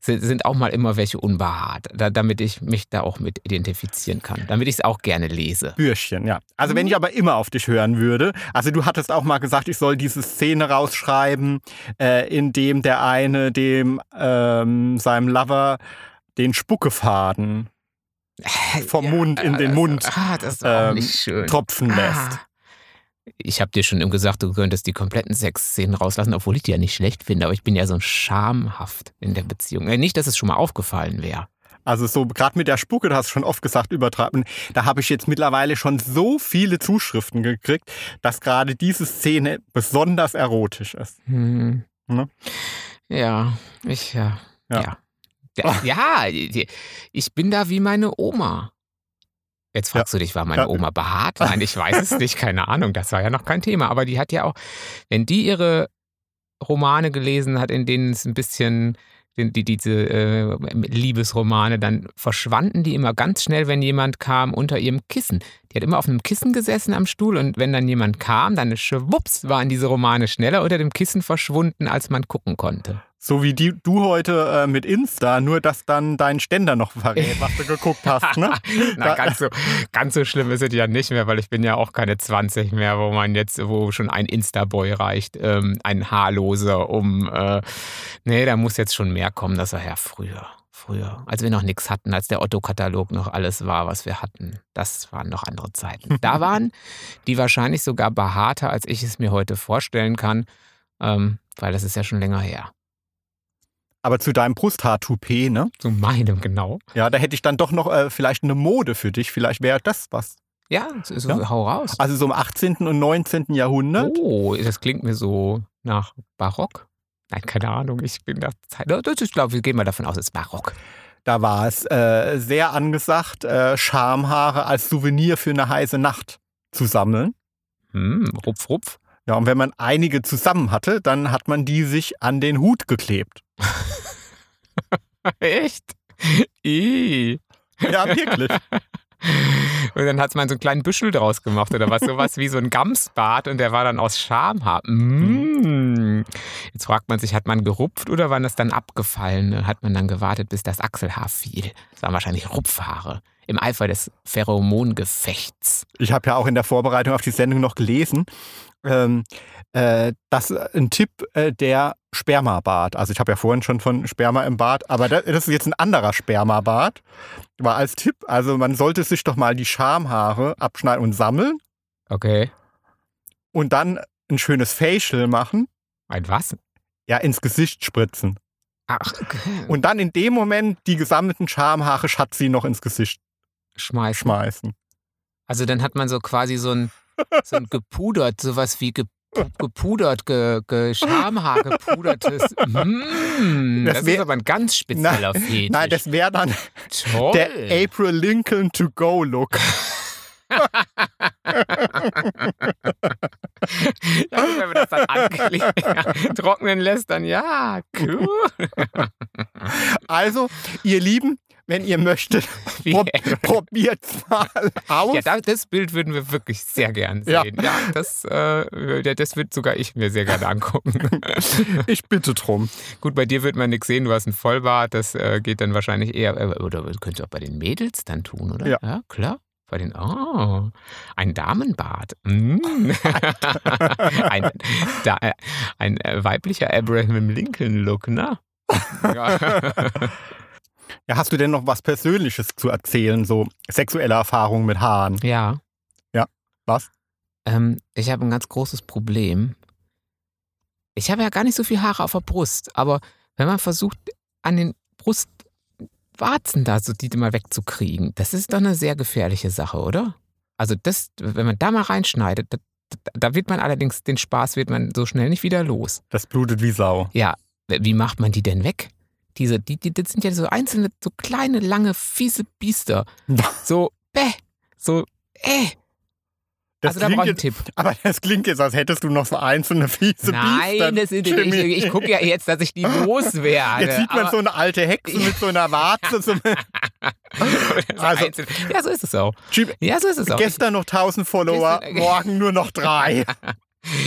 si- sind auch mal immer welche unbehaart, da, damit ich mich da auch mit identifizieren kann, damit ich es auch gerne lese. Bürschchen, ja. Also Mhm. wenn ich aber immer auf dich hören würde, also du hattest auch mal gesagt, ich soll diese Szene rausschreiben, äh, in dem der eine dem ähm, seinem Lover den Spuckefaden vom Mund in den das- Mund Ah, ist auch ähm, tropfen lässt. Ah. Ich habe dir schon gesagt, du könntest die kompletten Sexszenen rauslassen, obwohl ich die ja nicht schlecht finde, aber ich bin ja so schamhaft in der Beziehung. Äh, Nicht, dass es schon mal aufgefallen wäre. Also so gerade mit der Spucke, du hast schon oft gesagt, übertragen. Da habe ich jetzt mittlerweile schon so viele Zuschriften gekriegt, dass gerade diese Szene besonders erotisch ist. Hm. Ne? Ja, ich, ja. Ja. Ja, ja. ja ich bin da wie meine Oma. Jetzt fragst du dich, war meine Ja. Oma behaart? Nein, ich weiß es nicht, keine Ahnung, das war ja noch kein Thema. Aber die hat ja auch, wenn die ihre Romane gelesen hat, in denen es ein bisschen, die, die, diese äh, Liebesromane, dann verschwanden die immer ganz schnell, wenn jemand kam unter ihrem Kissen. Die hat immer auf einem Kissen gesessen am Stuhl und wenn dann jemand kam, dann schwupps waren diese Romane schneller unter dem Kissen verschwunden, als man gucken konnte. So wie die, du heute äh, mit Insta, nur dass dann dein Ständer noch verrät, was du geguckt hast. Ne? Na, ganz so, ganz so schlimm ist es ja nicht mehr, weil ich bin ja auch keine 20 mehr, wo man jetzt, wo schon ein Insta-Boy reicht, ähm, ein Haarloser, um, äh, nee, da muss jetzt schon mehr kommen, das war ja früher. Früher, als wir noch nichts hatten, als der Otto-Katalog noch alles war, was wir hatten. Das waren noch andere Zeiten. Da waren die wahrscheinlich sogar behaarter, als ich es mir heute vorstellen kann, ähm, weil das ist ja schon länger her. Aber zu deinem Brusthaar-Toupet, ne? Zu meinem, genau. Ja, da hätte ich dann doch noch äh, vielleicht eine Mode für dich. Vielleicht wäre das was. Ja, so, so Ja. hau raus. Also so im 18. und 19. Jahrhundert. Oh, das klingt mir so nach Barock. Nein, keine Ahnung. Ich bin da Zeit. Das ist, glaube ich, wir gehen mal davon aus, es ist Barock. Da war es äh, sehr angesagt, äh, Schamhaare als Souvenir für eine heiße Nacht zu sammeln. Hm, rupf, rupf. Ja, und wenn man einige zusammen hatte, dann hat man die sich an den Hut geklebt. Echt? I. Ja, wirklich. Und dann hat man so einen kleinen Büschel draus gemacht oder was, sowas wie so ein Gamsbart und der war dann aus Schamhaar. Mm. Jetzt fragt man sich, hat man gerupft oder waren das dann abgefallen? Hat man dann gewartet, bis das Achselhaar fiel? Das waren wahrscheinlich Rupfhaare im Eifer des Pheromongefechts. Ich habe ja auch in der Vorbereitung auf die Sendung noch gelesen, ähm, äh, dass ein Tipp äh, der Spermabad. Also ich habe ja vorhin schon von Sperma im Bad, aber das, das ist jetzt ein anderer Spermabad. War als Tipp, also man sollte sich doch mal die Schamhaare abschneiden und sammeln Okay. und dann ein schönes Facial machen, Ein was? ja, ins Gesicht spritzen. Ach, okay. Und dann in dem Moment die gesammelten Schamhaare Schatzi noch ins Gesicht schmeißen. schmeißen. Also dann hat man so quasi so ein, so ein gepudert, sowas wie ge, gepudert, ge, ge Schamhaar gepudertes. Mm, Das das, wär- ist aber ein ganz spezieller Fetisch. Nein, das wäre dann Toll. der April Lincoln to go Look. Wenn man das dann anklebt, ja, trocknen lässt, dann ja, cool. Also, ihr Lieben, wenn ihr möchtet, prob probiert's mal aus. Ja, da, das Bild würden wir wirklich sehr gern Ja. sehen. Ja, das, äh, ja, das wird sogar ich mir sehr gerne angucken. Ich bitte drum. Gut, bei dir wird man nichts sehen, du hast einen Vollbart, das äh, geht dann wahrscheinlich eher, äh, oder könnte auch bei den Mädels dann tun, oder? Ja. klar. Bei den, oh, ein Damenbart. Mm. ein da, äh, ein äh, weiblicher Abraham Lincoln-Look, ne? Ja. Ja, hast du denn noch was Persönliches zu erzählen, so sexuelle Erfahrungen mit Haaren? ja. Ja, was? Ähm, ich habe ein ganz großes Problem. Ich habe ja gar nicht so viel Haare auf der Brust, aber wenn man versucht, an den Brustwarzen da so die mal wegzukriegen, das ist doch eine sehr gefährliche Sache, oder? Also das, wenn man da mal reinschneidet, da, da wird man allerdings, den Spaß wird man so schnell nicht wieder los. Das blutet wie Sau. Ja, wie macht man die denn weg? Diese, die, die, das sind ja so einzelne, so kleine, lange, fiese Biester. So, bäh, so, äh. Das also da brauche ich einen Tipp. aber das klingt jetzt, als hättest du noch so einzelne fiese Nein, Biester. das sind, ich, Jimmy. ich gucke ja jetzt, dass ich die loswerde. Jetzt sieht man aber- so eine alte Hexe mit so einer Warze. So, Also- einzeln- ja, so ist es auch. Ja, so ist es auch. gestern noch 1000 Follower, Gestern- morgen nur noch drei.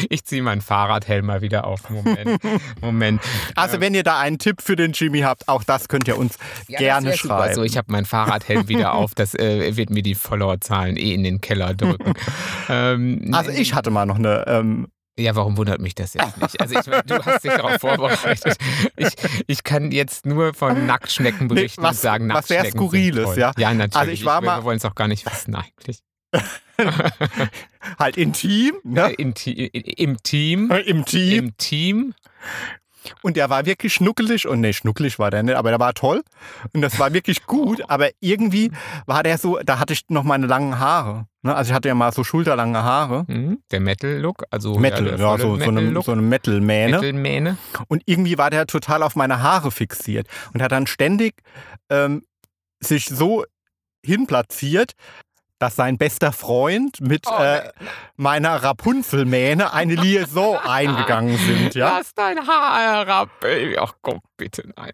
Ich, ich ziehe meinen Fahrradhelm mal wieder auf. Moment. Moment. Also wenn ihr da einen Tipp für den Jimmy habt, auch das könnt ihr uns Ja, gerne schreiben. So, ich habe meinen Fahrradhelm wieder auf. Das äh, wird mir die Followerzahlen eh in den Keller drücken. ähm, Also ich hatte mal noch eine, ähm, Ja, warum wundert mich das jetzt nicht? Also ich du hast dich darauf vorbereitet. Ich, ich kann jetzt nur von Nacktschnecken Nee, berichten was- und sagen, was sehr Nacktschnecken Skurriles, ja. Ja, natürlich. Also ich war mal- wir wollen es auch gar nicht wissen eigentlich. halt intim, ne? Im, Te Im Team. Im Team. Im Team. Und der war wirklich schnuckelig. Und nee, schnuckelig war der nicht, aber der war toll. Und das war wirklich gut. Aber irgendwie war der so, da hatte ich noch meine langen Haare. Ne? Also ich hatte ja mal so schulterlange Haare. Mhm. Der Metal-Look. Also Metal, ja, volle so, so eine, so eine Metal-Mähne. Metal-Mähne. Und irgendwie war der total auf meine Haare fixiert und hat dann ständig ähm, sich so hinplatziert, dass sein bester Freund mit Oh, äh, meiner Rapunzelmähne eine Liaison eingegangen sind. Ja? Lass dein Haar herab, Baby. Ach komm, bitte, nein.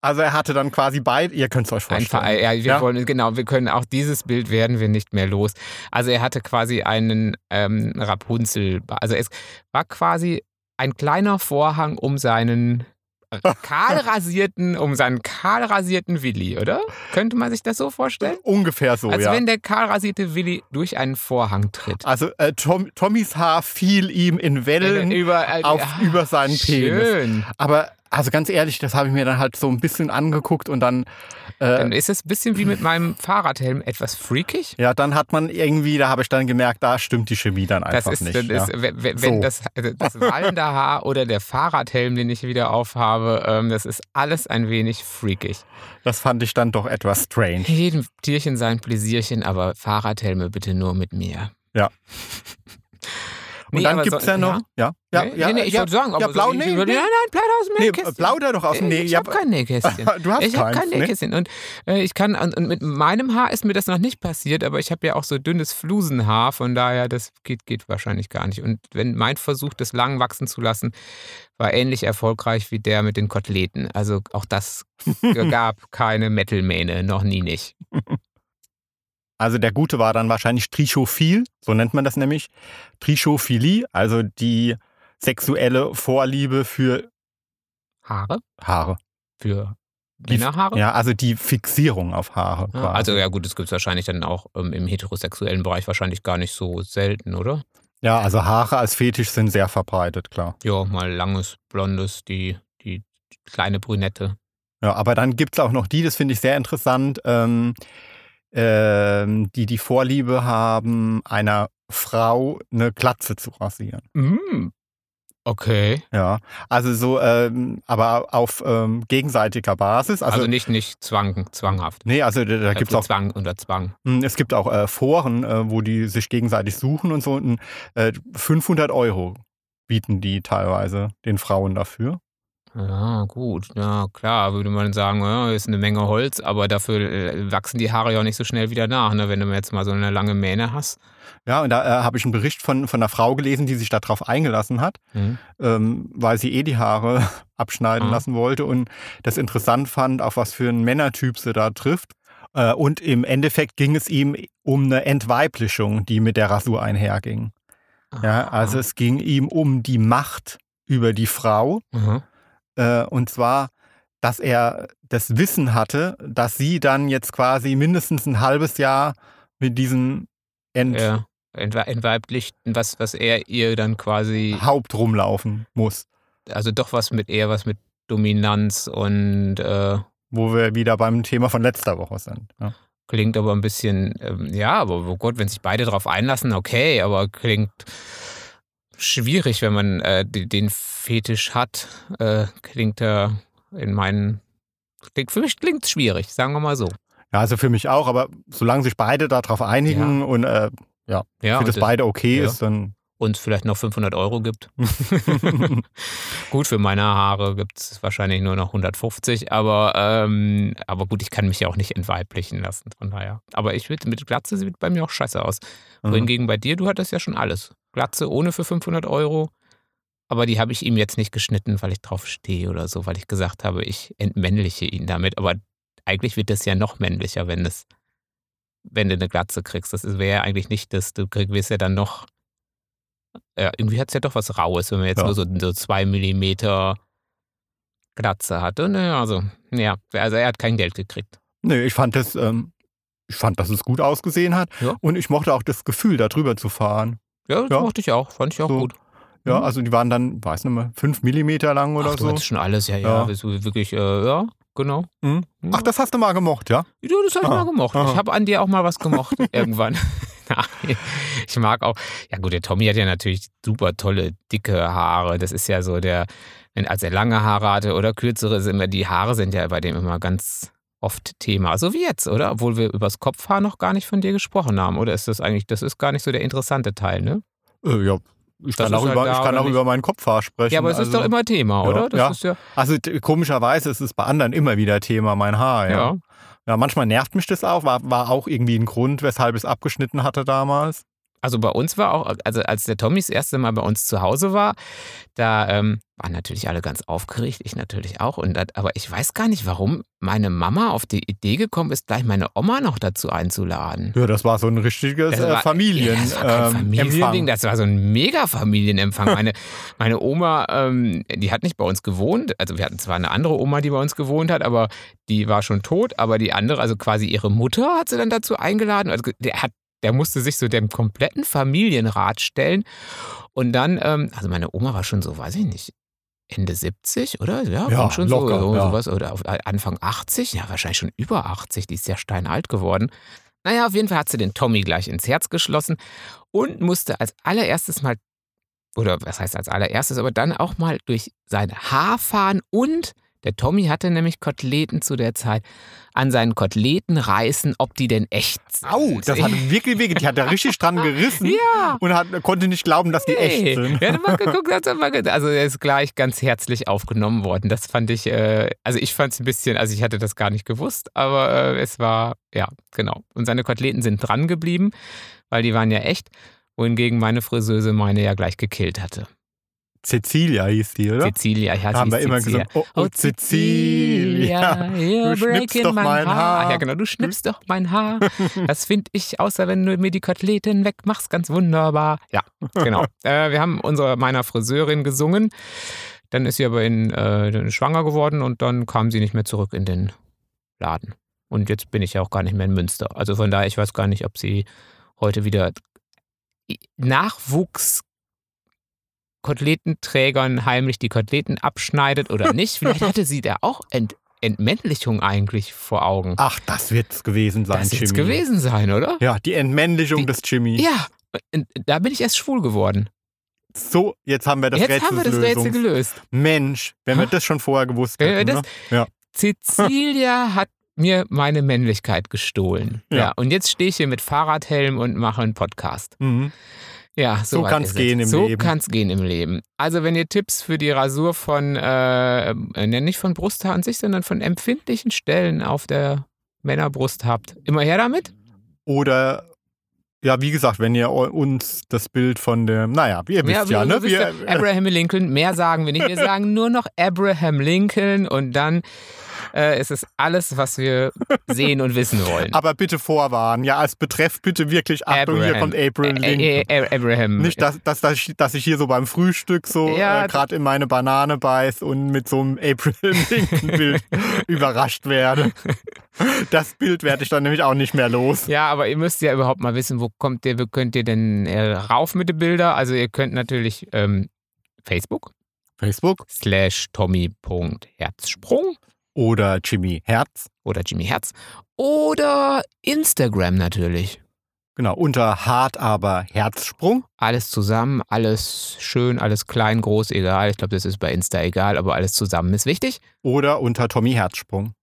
Also er hatte dann quasi beide, ihr könnt es euch vorstellen. ja, wir Ja. wollen, genau, wir können auch dieses Bild werden wir nicht mehr los. Also er hatte quasi einen ähm, Rapunzel, also es war quasi ein kleiner Vorhang um seinen kahl rasierten, um seinen kahl rasierten Willi, oder? Könnte man sich das so vorstellen? Ungefähr so, Als ja. wenn der kahl rasierte Willi durch einen Vorhang tritt. Also äh, Tom, Tommys Haar fiel ihm in Wellen Über, äh, auf, ja, über seinen Penis. Schön. Aber Also ganz ehrlich, das habe ich mir dann halt so ein bisschen angeguckt und dann. Dann ist es ein bisschen wie mit meinem Fahrradhelm etwas freakig. ja, dann hat man irgendwie, da habe ich dann gemerkt, da stimmt die Chemie dann Das einfach ist, nicht. das ja. ist, wenn, wenn wenn So. das, also das wallende Haar oder der Fahrradhelm, den ich wieder aufhabe, ähm, das ist alles ein wenig freakig. Das fand ich dann doch etwas strange. Jedem Tierchen sein Pläsierchen, aber Fahrradhelme bitte nur mit mir. Ja. Und Nee, dann gibt es so- ja noch. Ja, ja, nee, ja, nee, ich ja, wollte sagen, aber ja, blau, so, ich nee, würde, nee. nein, nein, plauder aus dem Nähkästchen. plauder doch aus dem Äh, Nee. Ich habe kein Nähkästchen. Du hast ich habe kein ne? Nähkästchen. Und äh, ich kann, und, und mit meinem Haar ist mir das noch nicht passiert, aber ich habe ja auch so dünnes Flusenhaar, von daher, das geht, geht wahrscheinlich gar nicht. Und wenn mein Versuch, das lang wachsen zu lassen, war ähnlich erfolgreich wie der mit den Koteletten. Also auch das gab keine Metalmähne, noch nie nicht. Also der gute war dann wahrscheinlich Trichophil, so nennt man das nämlich. Trichophilie, also die sexuelle Vorliebe für Haare? Haare. Für Männerhaare? Ja, also die Fixierung auf Haare. Ja, quasi. also ja gut, das gibt es wahrscheinlich dann auch ähm, im heterosexuellen Bereich wahrscheinlich gar nicht so selten, oder? ja, also Haare als Fetisch sind sehr verbreitet, klar. Ja, mal langes, blondes, die, die kleine Brünette. Ja, aber dann gibt es auch noch die, das finde ich sehr interessant, ähm, ähm, die die Vorliebe haben, einer Frau eine Glatze zu rasieren. Mm. Okay. Ja, also so, ähm, aber auf ähm, gegenseitiger Basis. Also, Also, nicht, nicht zwang, zwanghaft. nee, also da, da gibt es auch Zwang unter Zwang. Mm, Es gibt auch äh, Foren, äh, wo die sich gegenseitig suchen und so. Und, äh, 500 Euro bieten die teilweise den Frauen dafür. Ja, gut. Ja, klar, würde man sagen, ja, ist eine Menge Holz, aber dafür äh, wachsen die Haare ja auch nicht so schnell wieder nach, ne? wenn du jetzt mal so eine lange Mähne hast. Ja, und da äh, habe ich einen Bericht von, von einer Frau gelesen, die sich darauf eingelassen hat, Hm. ähm, weil sie eh die Haare abschneiden Ah. lassen wollte und das interessant fand, auf was für einen Männertyp sie da trifft. Äh, und im Endeffekt ging es ihm um eine Entweiblichung, die mit der Rasur einherging. Ja, Aha. also es ging ihm um die Macht über die Frau. Aha. Äh, und zwar, dass er das Wissen hatte, dass sie dann jetzt quasi mindestens ein halbes Jahr mit diesem Ent Ja. Entwe entweiblicht, was, was er ihr dann quasi, Haupt rumlaufen muss. also doch was mit eher was mit Dominanz und äh, Wo wir wieder beim Thema von letzter Woche sind. Ja. Klingt aber ein bisschen, ähm, ja, aber oh Gott, wenn sich beide darauf einlassen, okay, aber klingt schwierig, wenn man äh, den Fetisch hat. Äh, klingt er in meinen, klingt, für mich klingt es schwierig, sagen wir mal so. ja, also für mich auch, aber solange sich beide darauf einigen und äh, Ja, für und das es beide okay ja. ist, dann. uns vielleicht noch 500 Euro gibt. gut, für meine Haare gibt es wahrscheinlich nur noch 150, aber, ähm, aber gut, ich kann mich ja auch nicht entweiblichen lassen, von daher. Aber ich würde mit Glatze sieht bei mir auch scheiße aus. Mhm. Wohingegen bei dir, du hattest ja schon alles. Glatze ohne für 500 Euro. Aber die habe ich ihm jetzt nicht geschnitten, weil ich drauf stehe oder so, weil ich gesagt habe, ich entmännliche ihn damit. Aber eigentlich wird das ja noch männlicher, wenn es, wenn du eine Glatze kriegst. Das wäre ja eigentlich nicht das, du wirst ja dann noch, ja, irgendwie hat es ja doch was Raues, wenn man jetzt Ja. nur so, so zwei Millimeter Glatze hatte. Naja, also, ja, also er hat kein Geld gekriegt. Nee, ich fand das, ähm, ich fand, dass es gut ausgesehen hat. Ja. Und ich mochte auch das Gefühl, da drüber zu fahren. Ja, das Ja. mochte ich auch, fand ich auch So. gut. Ja, Mhm. also die waren dann, weiß nicht mehr, fünf Millimeter lang oder Ach, du so. hattest schon alles, ja, ja. Ja. Wirklich, äh, ja, genau. Mhm. Ja. Ach, das hast du mal gemocht, ja? Ja, das habe ich Ah, mal gemocht. aha. Ich habe an dir auch mal was gemocht, irgendwann. Ich mag auch, ja gut, der Tommy hat ja natürlich super tolle, dicke Haare. Das ist ja so der, wenn, als er lange Haare hatte oder kürzere, sind immer, die Haare sind ja bei dem immer ganz oft Thema. So wie jetzt, oder? Obwohl wir über das Kopfhaar noch gar nicht von dir gesprochen haben. Oder ist das eigentlich, das ist gar nicht so der interessante Teil, ne? Äh, ja. Ich Das kann, auch, halt über, ich kann auch über meinen Kopfhaar sprechen. Ja, aber es also, ist doch immer Thema, ja, oder? Ja. ja, Also komischerweise ist es bei anderen immer wieder Thema, mein Haar. Ja. ja. ja. manchmal nervt mich das auch. War, war auch irgendwie ein Grund, weshalb ich es abgeschnitten hatte damals. Also bei uns war auch, also als der Tommy das erste Mal bei uns zu Hause war, da ähm, waren natürlich alle ganz aufgeregt, ich natürlich auch. Und das, aber ich weiß gar nicht, warum meine Mama auf die Idee gekommen ist, gleich meine Oma noch dazu einzuladen. Ja, das war so ein richtiges äh, war- Familien. Ja, das war ähm, Familiending, das war so ein Mega-Familienempfang. Meine, meine Oma, ähm, die hat nicht bei uns gewohnt. Also wir hatten zwar eine andere Oma, die bei uns gewohnt hat, aber die war schon tot. Aber die andere, also quasi ihre Mutter, hat sie dann dazu eingeladen. Also der hat der musste sich so dem kompletten Familienrat stellen. Und dann, ähm, also meine Oma war schon so, weiß ich nicht, Ende 70, oder? Ja, Ja, schon locker, so, so ja. sowas. Oder auf Anfang 80, ja, wahrscheinlich schon über 80, die ist ja steinalt geworden. Naja, auf jeden Fall hat sie den Tommy gleich ins Herz geschlossen und musste als allererstes mal, oder was heißt als allererstes, aber dann auch mal durch sein Haar fahren und der Tommy hatte nämlich Koteletten zu der Zeit an seinen Koteletten reißen, ob die denn echt sind. Au, das hat wirklich wehgetan. Die hat da richtig dran gerissen Ja. und hat, konnte nicht glauben, dass die echt Nee. sind. Er hat mal geguckt, hat mal ge- also er ist gleich ganz herzlich aufgenommen worden. Das fand ich, äh, also ich fand es ein bisschen, also ich hatte das gar nicht gewusst, aber äh, es war, ja, genau. Und seine Koteletten sind dran geblieben, weil die waren ja echt, wohingegen meine Friseuse meine ja gleich gekillt hatte. Cecilia hieß die, oder? Cecilia, Da sie haben wir immer Cecilia. gesagt, oh, oh, Cecilia. you're Du schnippst doch mein Haar. Ja, genau, du schnippst doch mein Haar. Das finde ich, außer wenn du mir die Koteletten wegmachst, ganz wunderbar. Ja, genau. äh, wir haben unserer meiner Friseurin gesungen. Dann ist sie aber in, äh, schwanger geworden und dann kam sie nicht mehr zurück in den Laden. Und jetzt bin ich ja auch gar nicht mehr in Münster. Also von daher, ich weiß gar nicht, ob sie heute wieder Nachwuchs Koteletenträgern heimlich die Koteletten abschneidet oder nicht. Vielleicht hatte sie da auch Ent Entmännlichung eigentlich vor Augen. Ach, das wird's gewesen sein, das Jimmy. wird gewesen sein, oder? Ja, die Entmännlichung Die- des Jimmy. Ja, da bin ich erst schwul geworden. So, jetzt haben wir das Jetzt Rätsel haben wir das Rätsel gelöst. Mensch, wenn wir das schon vorher gewusst hätten. das- ne? Ja. Cecilia hat mir meine Männlichkeit gestohlen. Ja. Ja. und jetzt stehe ich hier mit Fahrradhelm und mache einen Podcast. Mhm. Ja, so, So kann's ist gehen es. im so Leben. kann's gehen im Leben. Also wenn ihr Tipps für die Rasur von, äh, äh, nicht von Brusthaar an sich, sondern von empfindlichen Stellen auf der Männerbrust habt, immer her damit. Oder, ja, wie gesagt, wenn ihr uns das Bild von der, naja, ihr wisst ja, du ne? Wir, ja, Abraham Lincoln, mehr sagen wir nicht. Wir sagen nur noch Abraham Lincoln und dann äh, ist es alles, was wir sehen und wissen wollen. aber bitte vorwarnen. Ja, als Betreff bitte wirklich, Achtung, hier Abraham. kommt Abraham Ä- Lincoln. Ä- Abraham. Nicht, dass, dass, dass, ich, dass ich hier so beim Frühstück so Ja, äh, gerade in meine Banane beiß und mit so einem Abraham Lincoln-Bild überrascht werde. Das Bild werde ich dann nämlich auch nicht mehr los. Ja, aber ihr müsst ja überhaupt mal wissen, wo kommt ihr, wo könnt ihr denn äh, rauf mit den Bildern? Also ihr könnt natürlich ähm, Facebook Facebook slash tommy.herzsprung oder Jimmy Herz. oder Jimmy Herz oder Instagram natürlich. Genau, unter Hart aber Herzsprung. Alles zusammen, alles schön, alles klein, groß, egal. Ich glaube, das ist bei Insta egal, aber alles zusammen ist wichtig. Oder unter Tommy Herzsprung.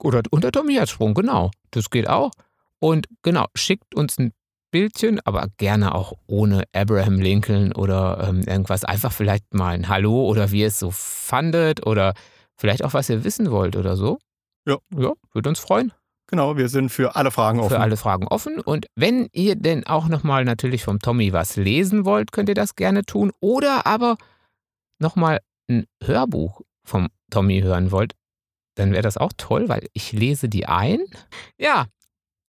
Oder unter Tommy Herzsprung, genau. Das geht auch. Und genau, schickt uns ein Bildchen, aber gerne auch ohne Abraham Lincoln oder ähm, irgendwas. Einfach vielleicht mal ein Hallo oder wie ihr es so fandet oder vielleicht auch, was ihr wissen wollt oder so. Ja. Ja, würde uns freuen. Genau, wir sind für alle Fragen offen. Für alle Fragen offen. Und wenn ihr denn auch nochmal natürlich vom Tommy was lesen wollt, könnt ihr das gerne tun. Oder aber nochmal ein Hörbuch vom Tommy hören wollt, dann wäre das auch toll, weil ich lese die ein. Ja,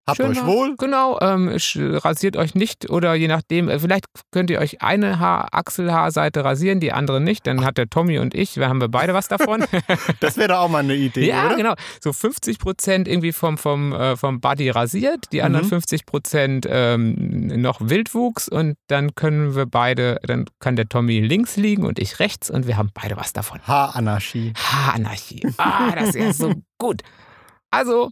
Habt schön euch war's. wohl. Genau, ähm, sch- rasiert euch nicht oder je nachdem, äh, vielleicht könnt ihr euch eine Haar Achselhaarseite rasieren, die andere nicht. Dann hat der Tommy und ich, wir haben wir beide was davon. Das wäre doch auch mal eine Idee, ja, oder? genau. So 50 Prozent irgendwie vom, vom, äh, vom Body rasiert, die anderen Mhm. 50 Prozent ähm, noch Wildwuchs und dann können wir beide, dann kann der Tommy links liegen und ich rechts und wir haben beide was davon. Haaranarchie. Haaranarchie. Ah, das ist ja so gut. Also,